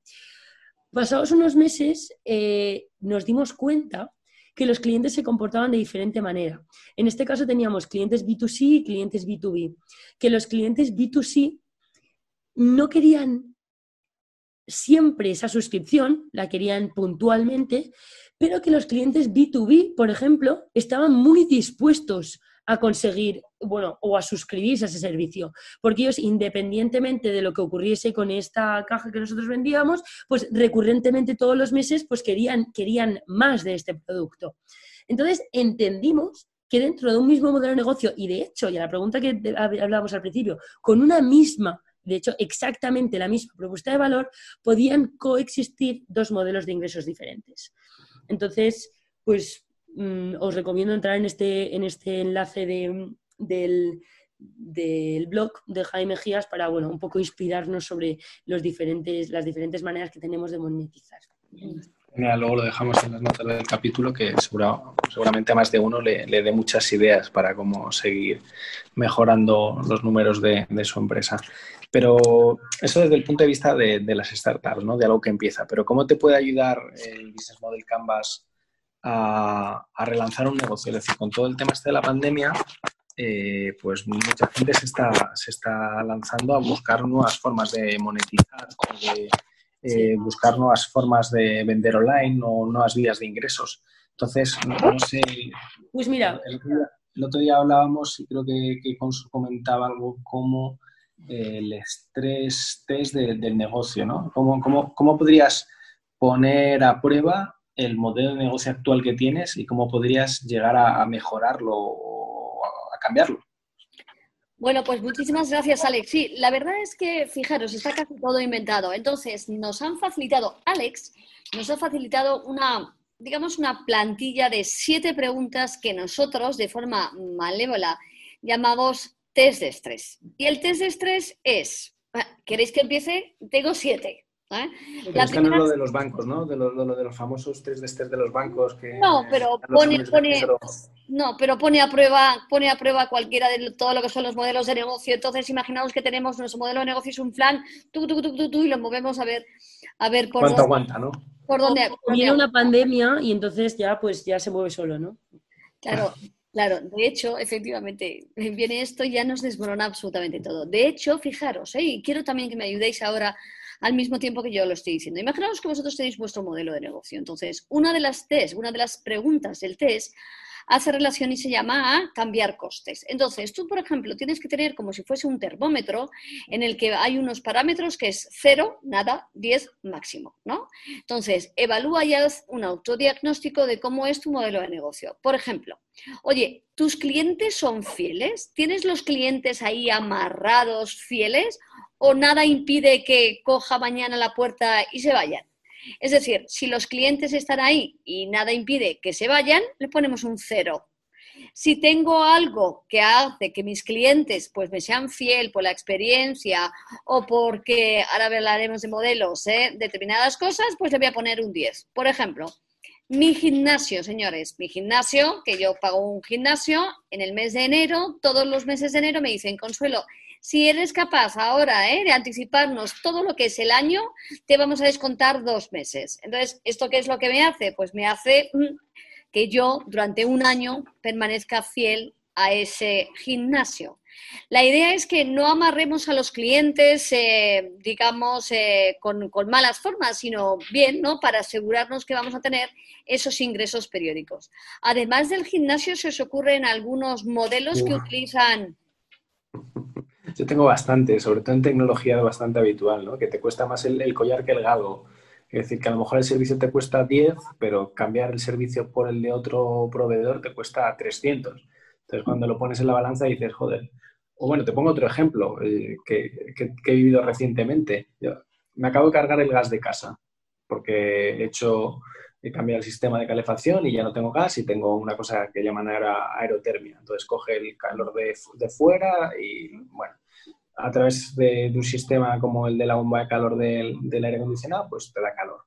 Pasados unos meses eh, nos dimos cuenta que los clientes se comportaban de diferente manera. En este caso teníamos clientes B2C y clientes B2B. Que los clientes B2C no querían siempre esa suscripción, la querían puntualmente, pero que los clientes B2B, por ejemplo, estaban muy dispuestos a conseguir, bueno, o a suscribirse a ese servicio, porque ellos, independientemente de lo que ocurriese con esta caja que nosotros vendíamos, pues recurrentemente todos los meses, pues querían, querían más de este producto. Entonces, entendimos que dentro de un mismo modelo de negocio, y de hecho, y a la pregunta que hablábamos al principio, con una misma de hecho, exactamente la misma propuesta de valor, podían coexistir dos modelos de ingresos diferentes. Entonces, pues mm, os recomiendo entrar en este, en este enlace del, blog de Jaime Gías para, bueno, un poco inspirarnos sobre los diferentes, las diferentes maneras que tenemos de monetizar. Luego lo dejamos en las notas del capítulo que seguramente a más de uno le, dé muchas ideas para cómo seguir mejorando los números de, su empresa. Pero eso desde el punto de vista de, las startups, ¿no? De algo que empieza. Pero ¿cómo te puede ayudar el Business Model Canvas a, relanzar un negocio? Es decir, con todo el tema este de la pandemia, eh, pues mucha gente se está, lanzando a buscar nuevas formas de monetizar de eh, buscar nuevas formas de vender online o nuevas vías de ingresos. Entonces, no, sé. Pues mira. El, otro día, hablábamos y creo que, que comentaba algo como el estrés test del negocio, ¿no? ¿Cómo, cómo, podrías poner a prueba el modelo de negocio actual que tienes y cómo podrías llegar a, mejorarlo o a, cambiarlo? Bueno, pues muchísimas gracias, Alex. Sí, la verdad es que, fijaros, está casi todo inventado. Entonces, nos han facilitado, Alex, nos ha facilitado una, digamos, una plantilla de siete preguntas que nosotros, de forma malévola, llamamos test de estrés. Y el test de estrés es, ¿queréis que empiece? Tengo siete. ¿Eh? La es primera... lo de los bancos, ¿no? De, lo, de los famosos test de estrés de los bancos. Que, no, pero pone, pone no, pero pone a prueba, pone a prueba cualquiera de todo lo que son los modelos de negocio. Entonces, imaginaos que tenemos nuestro modelo de negocio es un plan, tú, tú, tú, tú, tú y lo movemos a ver, a ver por ¿Cuánto aguanta, no? Por dónde. Viene una pandemia y entonces ya, pues ya se mueve solo, ¿no? Claro. Claro, de hecho, efectivamente, viene esto y ya nos desmorona absolutamente todo. De hecho, fijaros, ¿eh? y quiero también que me ayudéis ahora al mismo tiempo que yo lo estoy diciendo. Imaginaos que vosotros tenéis vuestro modelo de negocio. Entonces, una de las test, una de las preguntas del test hace relación y se llama a cambiar costes. Entonces, tú, por ejemplo, tienes que tener como si fuese un termómetro en el que hay unos parámetros que es cero, nada, 10 máximo, ¿no? Entonces, evalúa y haz un autodiagnóstico de cómo es tu modelo de negocio. Por ejemplo, oye, ¿tus clientes son fieles? ¿Tienes los clientes ahí amarrados, fieles? ¿O nada impide que coja mañana la puerta y se vayan? Es decir, si los clientes están ahí y nada impide que se vayan, le ponemos un cero. Si tengo algo que hace que mis clientes pues me sean fiel por la experiencia o porque ahora hablaremos de modelos, ¿eh? determinadas cosas, pues le voy a poner un 10. Por ejemplo, mi gimnasio, señores, mi gimnasio, que yo pago un gimnasio, en el mes de enero, todos los meses de enero me dicen, Consuelo, si eres capaz ahora ¿eh? de anticiparnos todo lo que es el año, te vamos a descontar dos meses. Entonces, ¿esto qué es lo que me hace? Pues me hace mm, que yo durante un año permanezca fiel a ese gimnasio. La idea es que no amarremos a los clientes, eh, digamos, eh, con, malas formas, sino bien, ¿no? Para asegurarnos que vamos a tener esos ingresos periódicos. Además del gimnasio, se os ocurren algunos modelos que utilizan yo tengo bastante, sobre todo en tecnología bastante habitual, ¿no? Que te cuesta más el, collar que el galgo. Es decir, que a lo mejor el servicio te cuesta 10, pero cambiar el servicio por el de otro proveedor te cuesta 300. Entonces, cuando lo pones en la balanza dices, joder. O bueno, te pongo otro ejemplo eh, que, he vivido recientemente. me acabo de cargar el gas de casa porque he hecho he cambiado el sistema de calefacción y ya no tengo gas y tengo una cosa que llaman aerotermia. Entonces coge el calor de, de fuera y bueno, a través de, un sistema como el de la bomba de calor del, aire acondicionado, pues te da calor.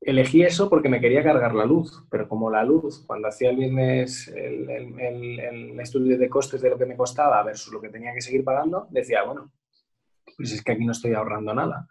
elegí eso porque me quería cargar la luz, pero como la luz, cuando hacía el viernes el, el, estudio de costes de lo que me costaba versus lo que tenía que seguir pagando, decía, bueno, pues es que aquí no estoy ahorrando nada.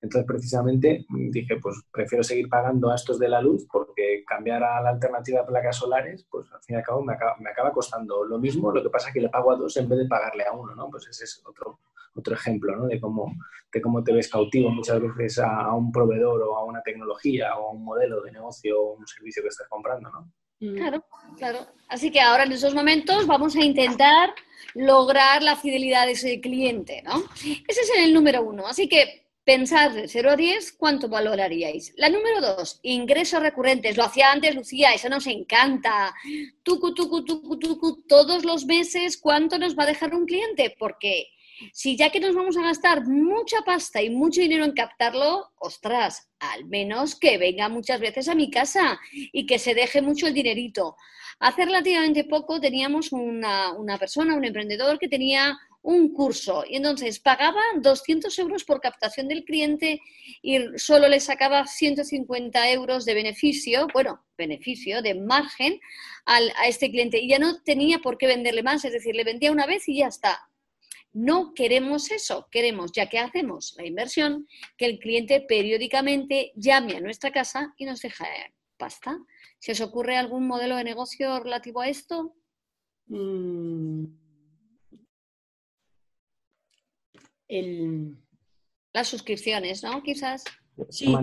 Entonces, precisamente dije, pues prefiero seguir pagando a estos de la luz porque cambiar a la alternativa de placas solares, pues al fin y al cabo me acaba, me acaba costando lo mismo, lo que pasa es que le pago a dos en vez de pagarle a uno, ¿no? Pues ese es otro, otro ejemplo, ¿no? De cómo, de cómo te ves cautivo muchas veces a, un proveedor o a una tecnología o a un modelo de negocio o un servicio que estás comprando, ¿no? Mm. Claro, claro. Así que ahora en esos momentos vamos a intentar lograr la fidelidad de ese cliente, ¿no? Ese es el número uno. Así que Pensad de 0 a 10, ¿cuánto valoraríais? La número 2, ingresos recurrentes. Lo hacía antes Lucía, eso nos encanta. Tucu, tucu, tucu, tucu, todos los meses, ¿cuánto nos va a dejar un cliente? Porque si ya que nos vamos a gastar mucha pasta y mucho dinero en captarlo, ostras, al menos que venga muchas veces a mi casa y que se deje mucho el dinerito. Hace relativamente poco teníamos una, una persona, un emprendedor que tenía un curso y entonces pagaba 200 euros por captación del cliente y solo le sacaba 150 euros de beneficio, bueno, beneficio, de margen a este cliente y ya no tenía por qué venderle más, es decir, le vendía una vez y ya está. No queremos eso, queremos, ya que hacemos la inversión, que el cliente periódicamente llame a nuestra casa y nos deje pasta. ¿Se os ocurre algún modelo de negocio relativo a esto? Mm. El... Las suscripciones, ¿no? Quizás. Sí.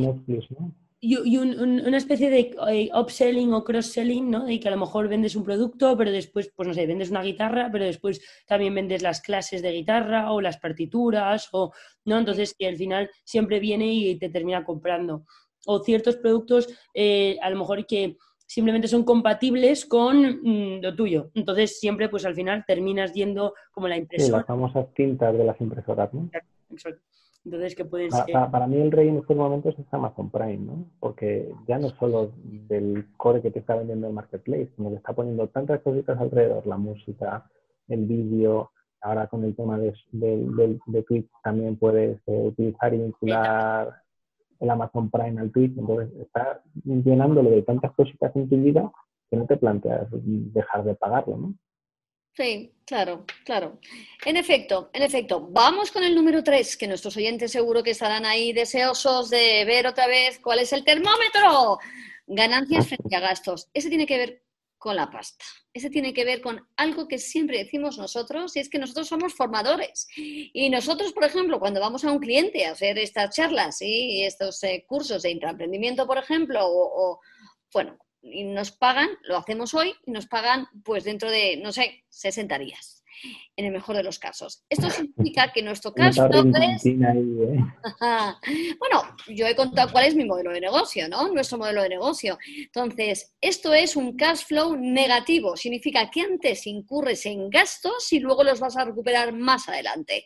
Y, una especie de eh, upselling o cross-selling, ¿no? De que a lo mejor vendes un producto, pero después, pues no sé, vendes una guitarra, pero después también vendes las clases de guitarra o las partituras, o, ¿no? Entonces, que al final siempre viene y te termina comprando. O ciertos productos, eh, a lo mejor que simplemente son compatibles con mm, lo tuyo. Entonces siempre pues al final terminas yendo como la impresora. Sí, las famosas tintas de las impresoras, ¿no? Exacto. Entonces, que pueden para, ser... para, mí el rey en estos momentos es Amazon Prime, ¿no? Porque ya no solo del core que te está vendiendo el marketplace, sino que está poniendo tantas cositas alrededor, la música, el vídeo, ahora con el tema de, de, de, Twitch también puedes eh, utilizar y vincular el Amazon Prime al Twitch, entonces está llenándolo de tantas cositas en tu vida que no te planteas dejar de pagarlo, ¿no? Sí, claro, claro. En efecto, en efecto. Vamos con el número 3, que nuestros oyentes seguro que estarán ahí deseosos de ver otra vez cuál es el termómetro. Ganancias frente a gastos. Ese tiene que ver con la pasta. Ese tiene que ver con algo que siempre decimos nosotros y es que nosotros somos formadores. Y nosotros, por ejemplo, cuando vamos a un cliente a hacer estas charlas y estos eh, cursos de intraemprendimiento, por ejemplo, o, bueno, y nos pagan, lo hacemos hoy y nos pagan pues dentro de, no sé, 60 días en el mejor de los casos. Esto significa que nuestro caso es... ¿eh? bueno, yo he contado cuál es mi modelo de negocio, ¿no? Nuestro modelo de negocio. Entonces, esto es un cash flow negativo. Significa que antes incurres en gastos y luego los vas a recuperar más adelante.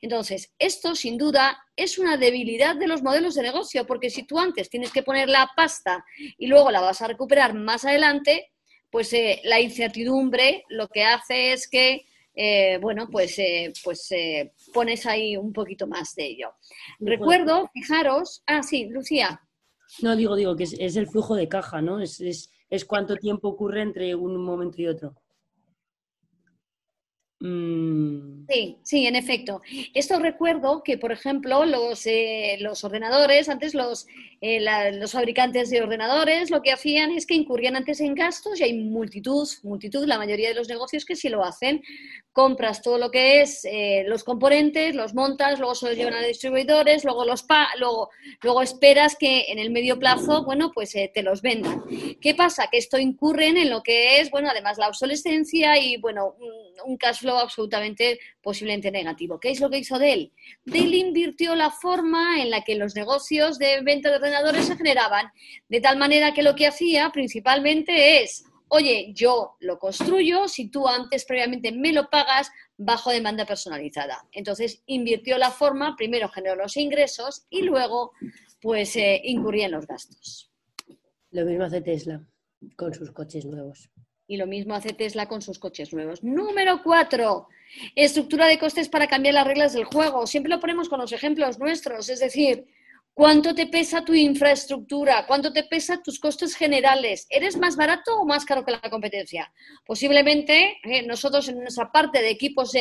Entonces, esto sin duda es una debilidad de los modelos de negocio, porque si tú antes tienes que poner la pasta y luego la vas a recuperar más adelante, pues eh, la incertidumbre lo que hace es que eh, bueno, pues, eh, pues eh, pones ahí un poquito más de ello. Recuerdo, fijaros, ah, sí, Lucía. No, digo, digo, que es, el flujo de caja, ¿no? Es, es, cuánto tiempo ocurre entre un momento y otro. Mm. Sí, sí, en efecto. Esto recuerdo que, por ejemplo, los, los ordenadores, antes los, los fabricantes de ordenadores lo que hacían es que incurrían antes en gastos y hay multitud, multitud, la mayoría de los negocios que sí lo hacen, compras todo lo que es eh, los componentes, los montas, luego se los llevan a distribuidores, luego los pa luego, luego esperas que en el medio plazo, bueno, pues eh, te los vendan. ¿Qué pasa? Que esto incurren en lo que es, bueno, además la obsolescencia y, bueno, un, cash flow absolutamente posiblemente negativo. ¿Qué es lo que hizo Dell? Dell invirtió la forma en la que los negocios de venta de ordenadores se generaban, de tal manera que lo que hacía principalmente es oye, yo lo construyo, si tú antes previamente me lo pagas, bajo demanda personalizada. Entonces invirtió la forma, primero generó los ingresos y luego pues eh, incurría en los gastos. Lo mismo hace Tesla con sus coches nuevos. Y lo mismo hace Tesla con sus coches nuevos. Número cuatro, estructura de costes para cambiar las reglas del juego. Siempre lo ponemos con los ejemplos nuestros, es decir, ¿Cuánto te pesa tu infraestructura? ¿Cuánto te pesa tus costes generales? ¿Eres más barato o más caro que la competencia? Posiblemente eh, nosotros en nuestra parte de equipos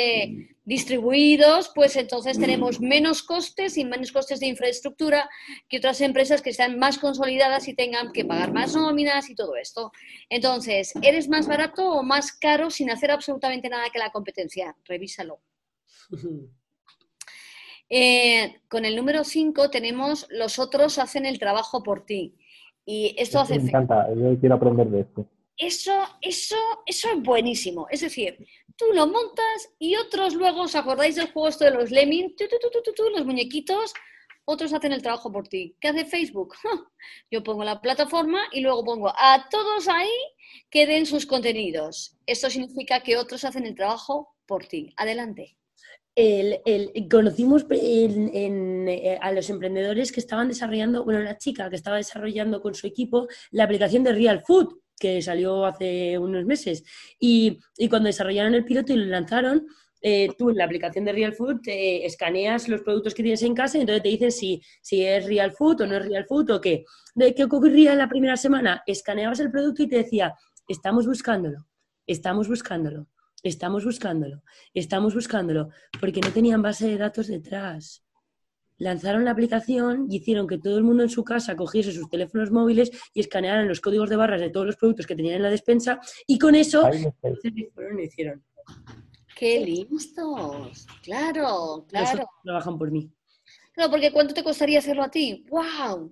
distribuidos, pues entonces tenemos menos costes y menos costes de infraestructura que otras empresas que están más consolidadas y tengan que pagar más nóminas y todo esto. Entonces, ¿eres más barato o más caro sin hacer absolutamente nada que la competencia? Revísalo. Eh, con el número 5 tenemos los otros hacen el trabajo por ti. Y esto hace... Me encanta, yo quiero aprender de esto. Eso, eso, eso es buenísimo. Es decir, tú lo montas y otros luego, ¿os acordáis del juego esto de los lemmings? los muñequitos, otros hacen el trabajo por ti. ¿Qué hace Facebook? Yo pongo la plataforma y luego pongo a todos ahí que den sus contenidos. Esto significa que otros hacen el trabajo por ti. Adelante el, conocimos eh, a los emprendedores que estaban desarrollando, bueno, la chica que estaba desarrollando con su equipo la aplicación de Real Food, que salió hace unos meses. Y, cuando desarrollaron el piloto y lo lanzaron, eh, tú en la aplicación de Real Food escaneas los productos que tienes en casa y entonces te dicen si, si es Real Food o no es Real Food o qué. ¿De qué ocurría en la primera semana? Escaneabas el producto y te decía, estamos buscándolo, estamos buscándolo Estamos buscándolo, estamos buscándolo, porque no tenían base de datos detrás. Lanzaron la aplicación y hicieron que todo el mundo en su casa cogiese sus teléfonos móviles y escanearan los códigos de barras de todos los productos que tenían en la despensa y con eso lo hicieron. ¡Qué listos! Claro, claro. trabajan por mí. Claro, porque ¿cuánto te costaría hacerlo a ti? ¡Wow!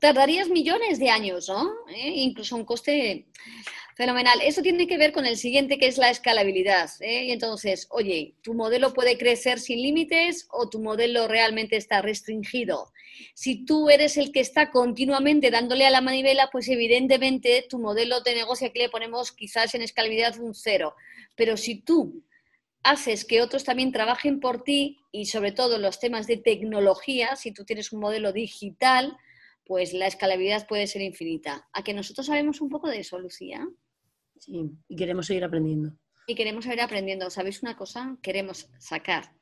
Tardarías millones de años, ¿no? ¿Eh? Incluso un coste Fenomenal. Eso tiene que ver con el siguiente, que es la escalabilidad. ¿eh? Y entonces, oye, ¿tu modelo puede crecer sin límites o tu modelo realmente está restringido? Si tú eres el que está continuamente dándole a la manivela, pues evidentemente tu modelo de negocio aquí le ponemos quizás en escalabilidad un cero. Pero si tú haces que otros también trabajen por ti y sobre todo los temas de tecnología, si tú tienes un modelo digital, pues la escalabilidad puede ser infinita. ¿A que nosotros sabemos un poco de eso, Lucía? Sí, y queremos seguir aprendiendo. Y queremos seguir aprendiendo. ¿Sabéis una cosa? Queremos sacar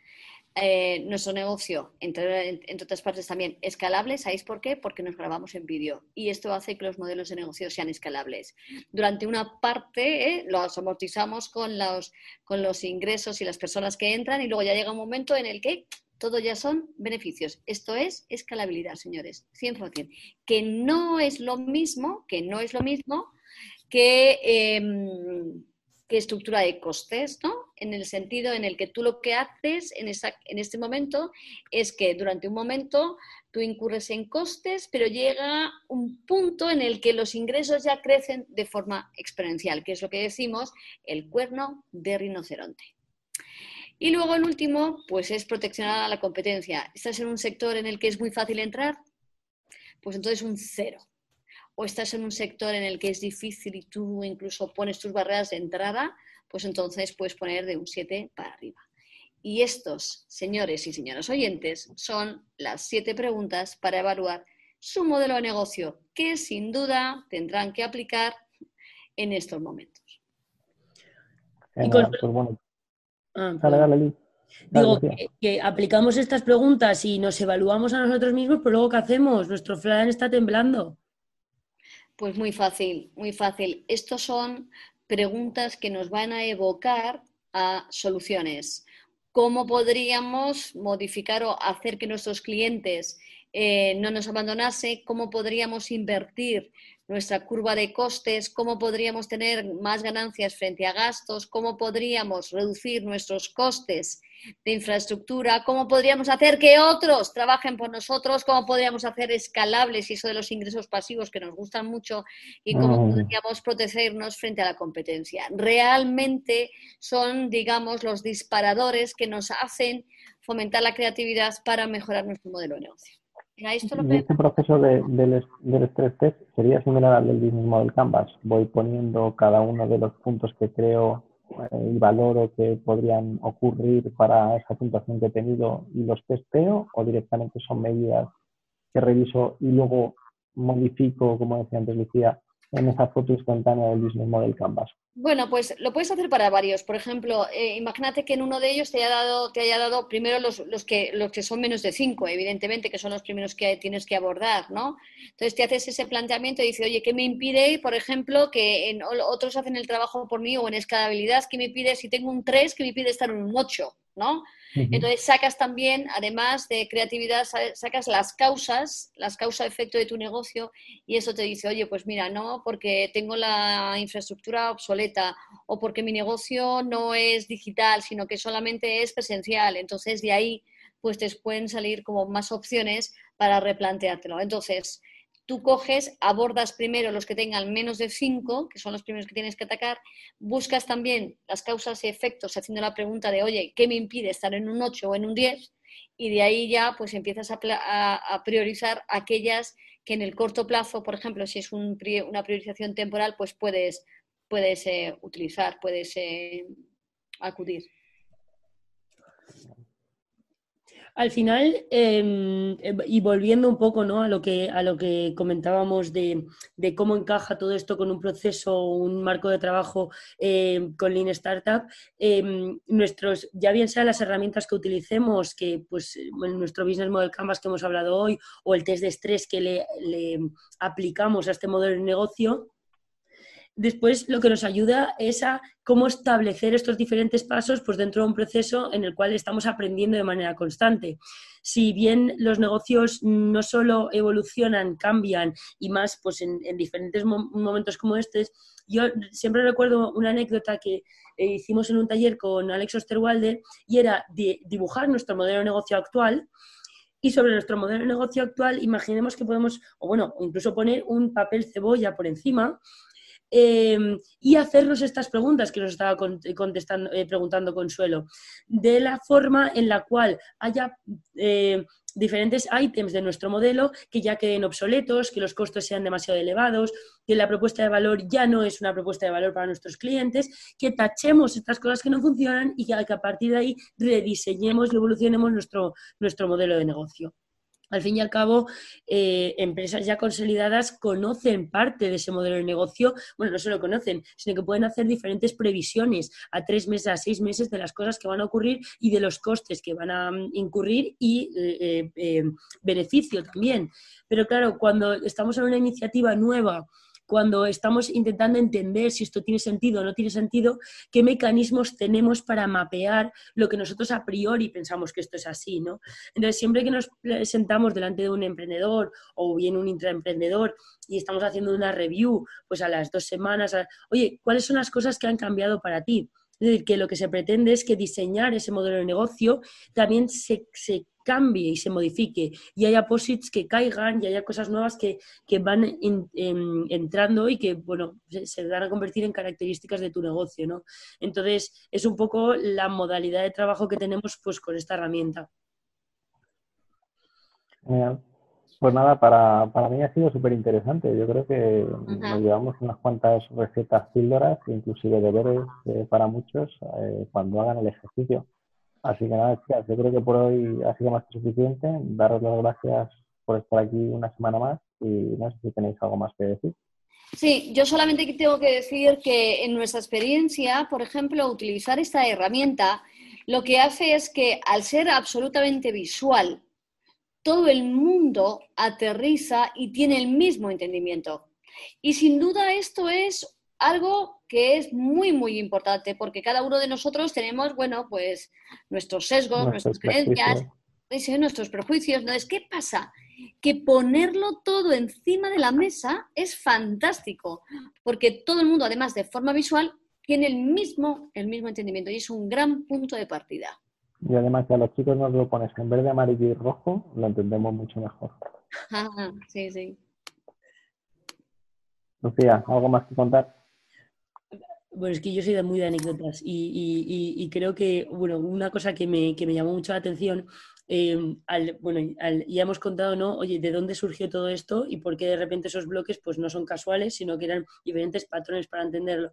eh, nuestro negocio, entre, otras partes también, escalable. ¿Sabéis por qué? Porque nos grabamos en vídeo. Y esto hace que los modelos de negocio sean escalables. Durante una parte eh, los amortizamos con los, con los ingresos y las personas que entran y luego ya llega un momento en el que todo ya son beneficios. Esto es escalabilidad, señores, 100%. Que no es lo mismo, que no es lo mismo Em, que, estructura de costes, ¿no? En el sentido en el que tú lo que haces en, este momento es que durante un momento tú incurres en costes, pero llega un punto en el que los ingresos ya crecen de forma exponencial, que es lo que decimos el cuerno de rinoceronte. Y luego el último, pues es proteccionar a la competencia. ¿Estás en un sector en el que es muy fácil entrar? Pues entonces un cero o estás en un sector en el que es difícil y tú incluso pones tus barreras de entrada, pues entonces puedes poner de un 7 para arriba. Y estos, señores y señoras oyentes, son las siete preguntas para evaluar su modelo de negocio, que sin duda tendrán que aplicar en estos momentos. Pues ah, Digo que, que, aplicamos estas preguntas y nos evaluamos a nosotros mismos, pero luego ¿qué hacemos? Nuestro flan está temblando. Pues muy fácil, muy fácil. Estos son preguntas que nos van a evocar a soluciones. ¿Cómo podríamos modificar o hacer que nuestros clientes eh, no nos abandonase? ¿Cómo podríamos invertir nuestra curva de costes, cómo podríamos tener más ganancias frente a gastos, cómo podríamos reducir nuestros costes de infraestructura, cómo podríamos hacer que otros trabajen por nosotros, cómo podríamos hacer escalables y eso de los ingresos pasivos que nos gustan mucho y cómo podríamos protegernos frente a la competencia. Realmente son, digamos, los disparadores que nos hacen fomentar la creatividad para mejorar nuestro modelo de negocio. Este proceso del, estrés test sería similar al del Business Model Canvas. Voy poniendo cada uno de los puntos que creo eh, y valoro que podrían ocurrir para esa puntuación que he tenido y los testeo o directamente son medidas que reviso y luego modifico, como decía antes Lucía, en esa foto instantánea del Business Model Canvas. Bueno, pues lo puedes hacer para varios. Por ejemplo, eh, imagínate que en uno de ellos te haya dado, te haya dado primero los, los, que, los que son menos de cinco, evidentemente, que son los primeros que tienes que abordar, ¿no? Entonces te haces ese planteamiento y dices, oye, ¿qué me impide, por ejemplo, que en, otros hacen el trabajo por mí o en escalabilidad, ¿qué me impide, si tengo un 3, que me impide estar en un 8, ¿no? Entonces sacas también, además de creatividad, sacas las causas, las causas-efecto de tu negocio y eso te dice, oye, pues mira, no, porque tengo la infraestructura obsoleta o porque mi negocio no es digital, sino que solamente es presencial. Entonces de ahí pues te pueden salir como más opciones para replanteártelo. Entonces, tú coges, abordas primero los que tengan menos de 5, que son los primeros que tienes que atacar, buscas también las causas y efectos haciendo la pregunta de, oye, ¿qué me impide estar en un 8 o en un 10? Y de ahí ya pues empiezas a, priorizar aquellas que en el corto plazo, por ejemplo, si es una priorización temporal, pues puedes, puedes eh, utilizar, puedes eh, acudir. Al final, em, em, y volviendo un poco ¿no? a, lo que, a lo que comentábamos de, cómo encaja todo esto con un proceso, un marco de trabajo em, con Lean Startup, nuestros, ya bien sean las herramientas que utilicemos, que pues nuestro Business Model Canvas que hemos hablado hoy, o el test de estrés que le aplicamos a este modelo de negocio, después lo que nos ayuda es a cómo establecer estos diferentes pasos pues dentro de un proceso en el cual estamos aprendiendo de manera constante. Si bien los negocios no solo evolucionan, cambian y más pues en, diferentes momentos como este, yo siempre recuerdo una anécdota que eh, hicimos en un taller con Alex Osterwalder y era dibujar nuestro modelo de negocio actual y sobre nuestro modelo de negocio actual, imaginemos que podemos, o bueno, incluso poner un papel cebolla por encima Em, y hacernos estas preguntas que nos estaba contestando, eh, preguntando Consuelo, de la forma en la cual haya eh, diferentes ítems de nuestro modelo que ya queden obsoletos, que los costos sean demasiado elevados, que la propuesta de valor ya no es una propuesta de valor para nuestros clientes, que tachemos estas cosas que no funcionan y que a partir de ahí rediseñemos y evolucionemos nuestro, nuestro modelo de negocio. Al fin y al cabo, eh, empresas ya consolidadas conocen parte de ese modelo de negocio, bueno, no solo conocen, sino que pueden hacer diferentes previsiones a tres meses, a seis meses de las cosas que van a ocurrir y de los costes que van a mm, incurrir y eh, eh, beneficio también. Pero claro, cuando estamos en una iniciativa nueva, cuando estamos intentando entender si esto tiene sentido o no tiene sentido, qué mecanismos tenemos para mapear lo que nosotros a priori pensamos que esto es así, ¿no? Entonces, siempre que nos sentamos delante de un emprendedor o bien un intraemprendedor y estamos haciendo una review, pues a las dos semanas, oye, ¿cuáles son las cosas que han cambiado para ti? Es decir, que lo que se pretende es que diseñar ese modelo de negocio también se, se cambie y se modifique y haya posits que caigan y haya cosas nuevas que, van entrando y que, bueno, se, van a convertir en características de tu negocio, ¿no? Entonces, es un poco la modalidad de trabajo que tenemos pues con esta herramienta. Pues nada, para, mí ha sido súper interesante. Yo creo que nos llevamos unas cuantas recetas píldoras, inclusive deberes eh, para muchos eh, cuando hagan el ejercicio. Así que nada, chicas, yo creo que por hoy ha sido más que suficiente. Daros las gracias por estar aquí una semana más y no sé si tenéis algo más que decir. Sí, yo solamente tengo que decir que en nuestra experiencia, por ejemplo, utilizar esta herramienta lo que hace es que al ser absolutamente visual, todo el mundo aterriza y tiene el mismo entendimiento. Y sin duda esto es algo que es muy, muy importante, porque cada uno de nosotros tenemos, bueno, pues nuestros sesgos, nuestras creencias, nuestros prejuicios. Entonces, ¿qué pasa? Que ponerlo todo encima de la mesa es fantástico, porque todo el mundo, además de forma visual, tiene el mismo, el mismo entendimiento y es un gran punto de partida. Y además, si a los chicos nos lo pones en verde, amarillo y rojo, lo entendemos mucho mejor. sí, sí. Lucía, ¿algo más que contar? Bueno, es que yo soy de muy de anécdotas y, creo que, bueno, una cosa que me, llamó mucho la atención, em, bueno, ya hemos contado, ¿no? Oye, ¿de dónde surgió todo esto y por qué de repente esos bloques pues no son casuales, sino que eran diferentes patrones para entenderlo?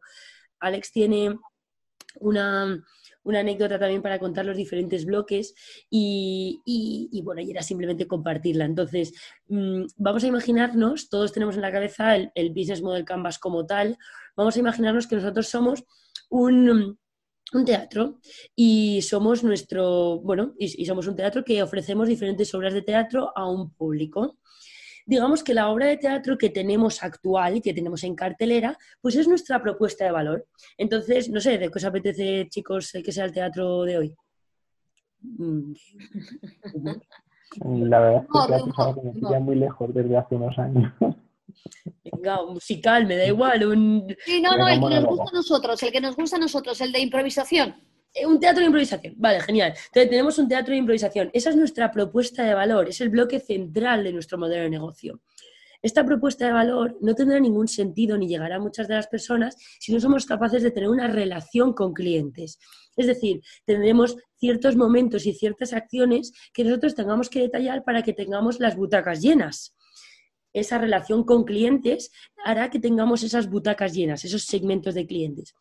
Alex tiene una, anécdota también para contar los diferentes bloques y, bueno, y era simplemente compartirla. Entonces, mm, vamos a imaginarnos, todos tenemos en la cabeza el, el, Business Model Canvas como tal, vamos a imaginarnos que nosotros somos un, un teatro y somos nuestro, bueno, y, somos un teatro que ofrecemos diferentes obras de teatro a un público. Digamos que la obra de teatro que tenemos actual, y que tenemos en cartelera, pues es nuestra propuesta de valor. Entonces, no sé, ¿de qué os apetece, chicos, que sea el teatro de hoy? Mm, la verdad es que, me pilla muy lejos desde hace unos años. Venga, musical, me da igual. Un... Sí, no, no, el que nos gusta a nosotros, el que nos gusta a nosotros, el de improvisación. Eh, un teatro de improvisación, vale, genial. Entonces tenemos un teatro de improvisación. Esa es nuestra propuesta de valor, es el bloque central de nuestro modelo de negocio. Esta propuesta de valor no tendrá ningún sentido ni llegará a muchas de las personas si no somos capaces de tener una relación con clientes. Es decir, tendremos ciertos momentos y ciertas acciones que nosotros tengamos que detallar para que tengamos las butacas llenas esa relación con clientes hará que tengamos esas butacas llenas, esos segmentos de clientes.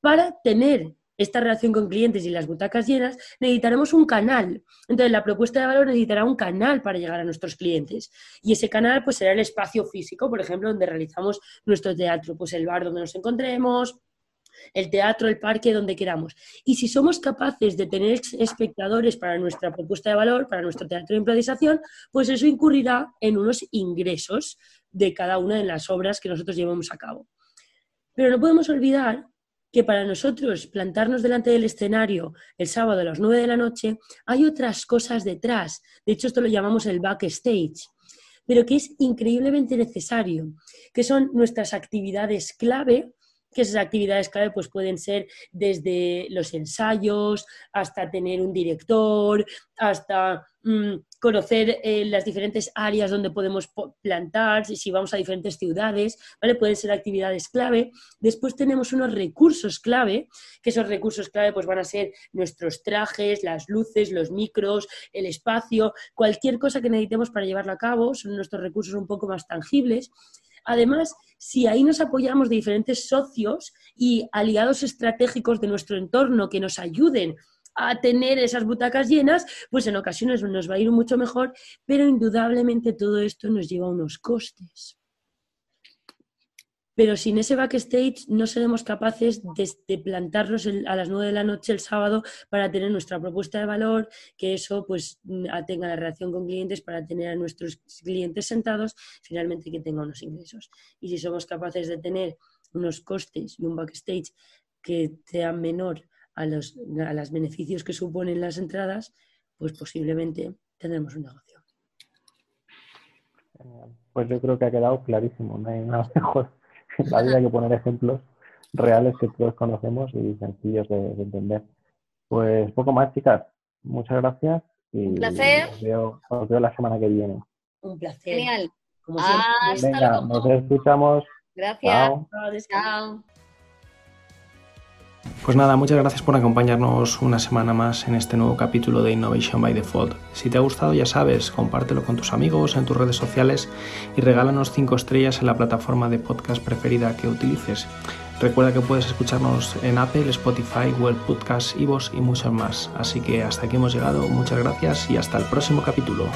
Para tener esta relación con clientes y las butacas llenas, necesitaremos un canal. Entonces, la propuesta de valor necesitará un canal para llegar a nuestros clientes. Y ese canal pues, será el espacio físico, por ejemplo, donde realizamos nuestro teatro, pues el bar donde nos encontremos, el teatro, el parque, donde queramos. Y si somos capaces de tener espectadores para nuestra propuesta de valor, para nuestro teatro de improvisación, pues eso incurrirá en unos ingresos de cada una de las obras que nosotros llevamos a cabo. Pero no podemos olvidar que para nosotros plantarnos delante del escenario el sábado a las 9 de la noche, hay otras cosas detrás. De hecho, esto lo llamamos el backstage pero que es increíblemente necesario, que son nuestras actividades clave que esas actividades clave pues pueden ser desde los ensayos hasta tener un director, hasta conocer eh, las diferentes áreas donde podemos plantar, si vamos a diferentes ciudades, ¿vale? Pueden ser actividades clave. Después tenemos unos recursos clave, que esos recursos clave pues van a ser nuestros trajes, las luces, los micros, el espacio, cualquier cosa que necesitemos para llevarlo a cabo, son nuestros recursos un poco más tangibles. Además, si ahí nos apoyamos de diferentes socios y aliados estratégicos de nuestro entorno que nos ayuden a tener esas butacas llenas, pues en ocasiones nos va a ir mucho mejor, pero indudablemente todo esto nos lleva a unos costes pero sin ese backstage no seremos capaces de, plantarnos a las 9 de la noche el sábado para tener nuestra propuesta de valor, que eso pues mm, tenga la relación con clientes para tener a nuestros clientes sentados, finalmente que tenga unos ingresos. Y si somos capaces de tener unos costes y un backstage que sean menor a los a los beneficios que suponen las entradas, pues posiblemente tendremos un negocio. Pues yo creo que ha quedado clarísimo, no hay nada mejor la vida hay que poner ejemplos reales que todos conocemos y sencillos de, entender. Pues poco más, chicas. Muchas gracias. Y Un placer. Os veo, os veo la semana que viene. Un placer. Genial. Como Venga, nos escuchamos. Gracias. Chao. Pues nada, muchas gracias por acompañarnos una semana más en este nuevo capítulo de Innovation by Default. Si te ha gustado, ya sabes, compártelo con tus amigos en tus redes sociales y regálanos 5 estrellas en la plataforma de podcast preferida que utilices. Recuerda que puedes escucharnos en Apple, Spotify, Google Podcasts, Ivos y muchos más. Así que hasta aquí hemos llegado. Muchas gracias y hasta el próximo capítulo.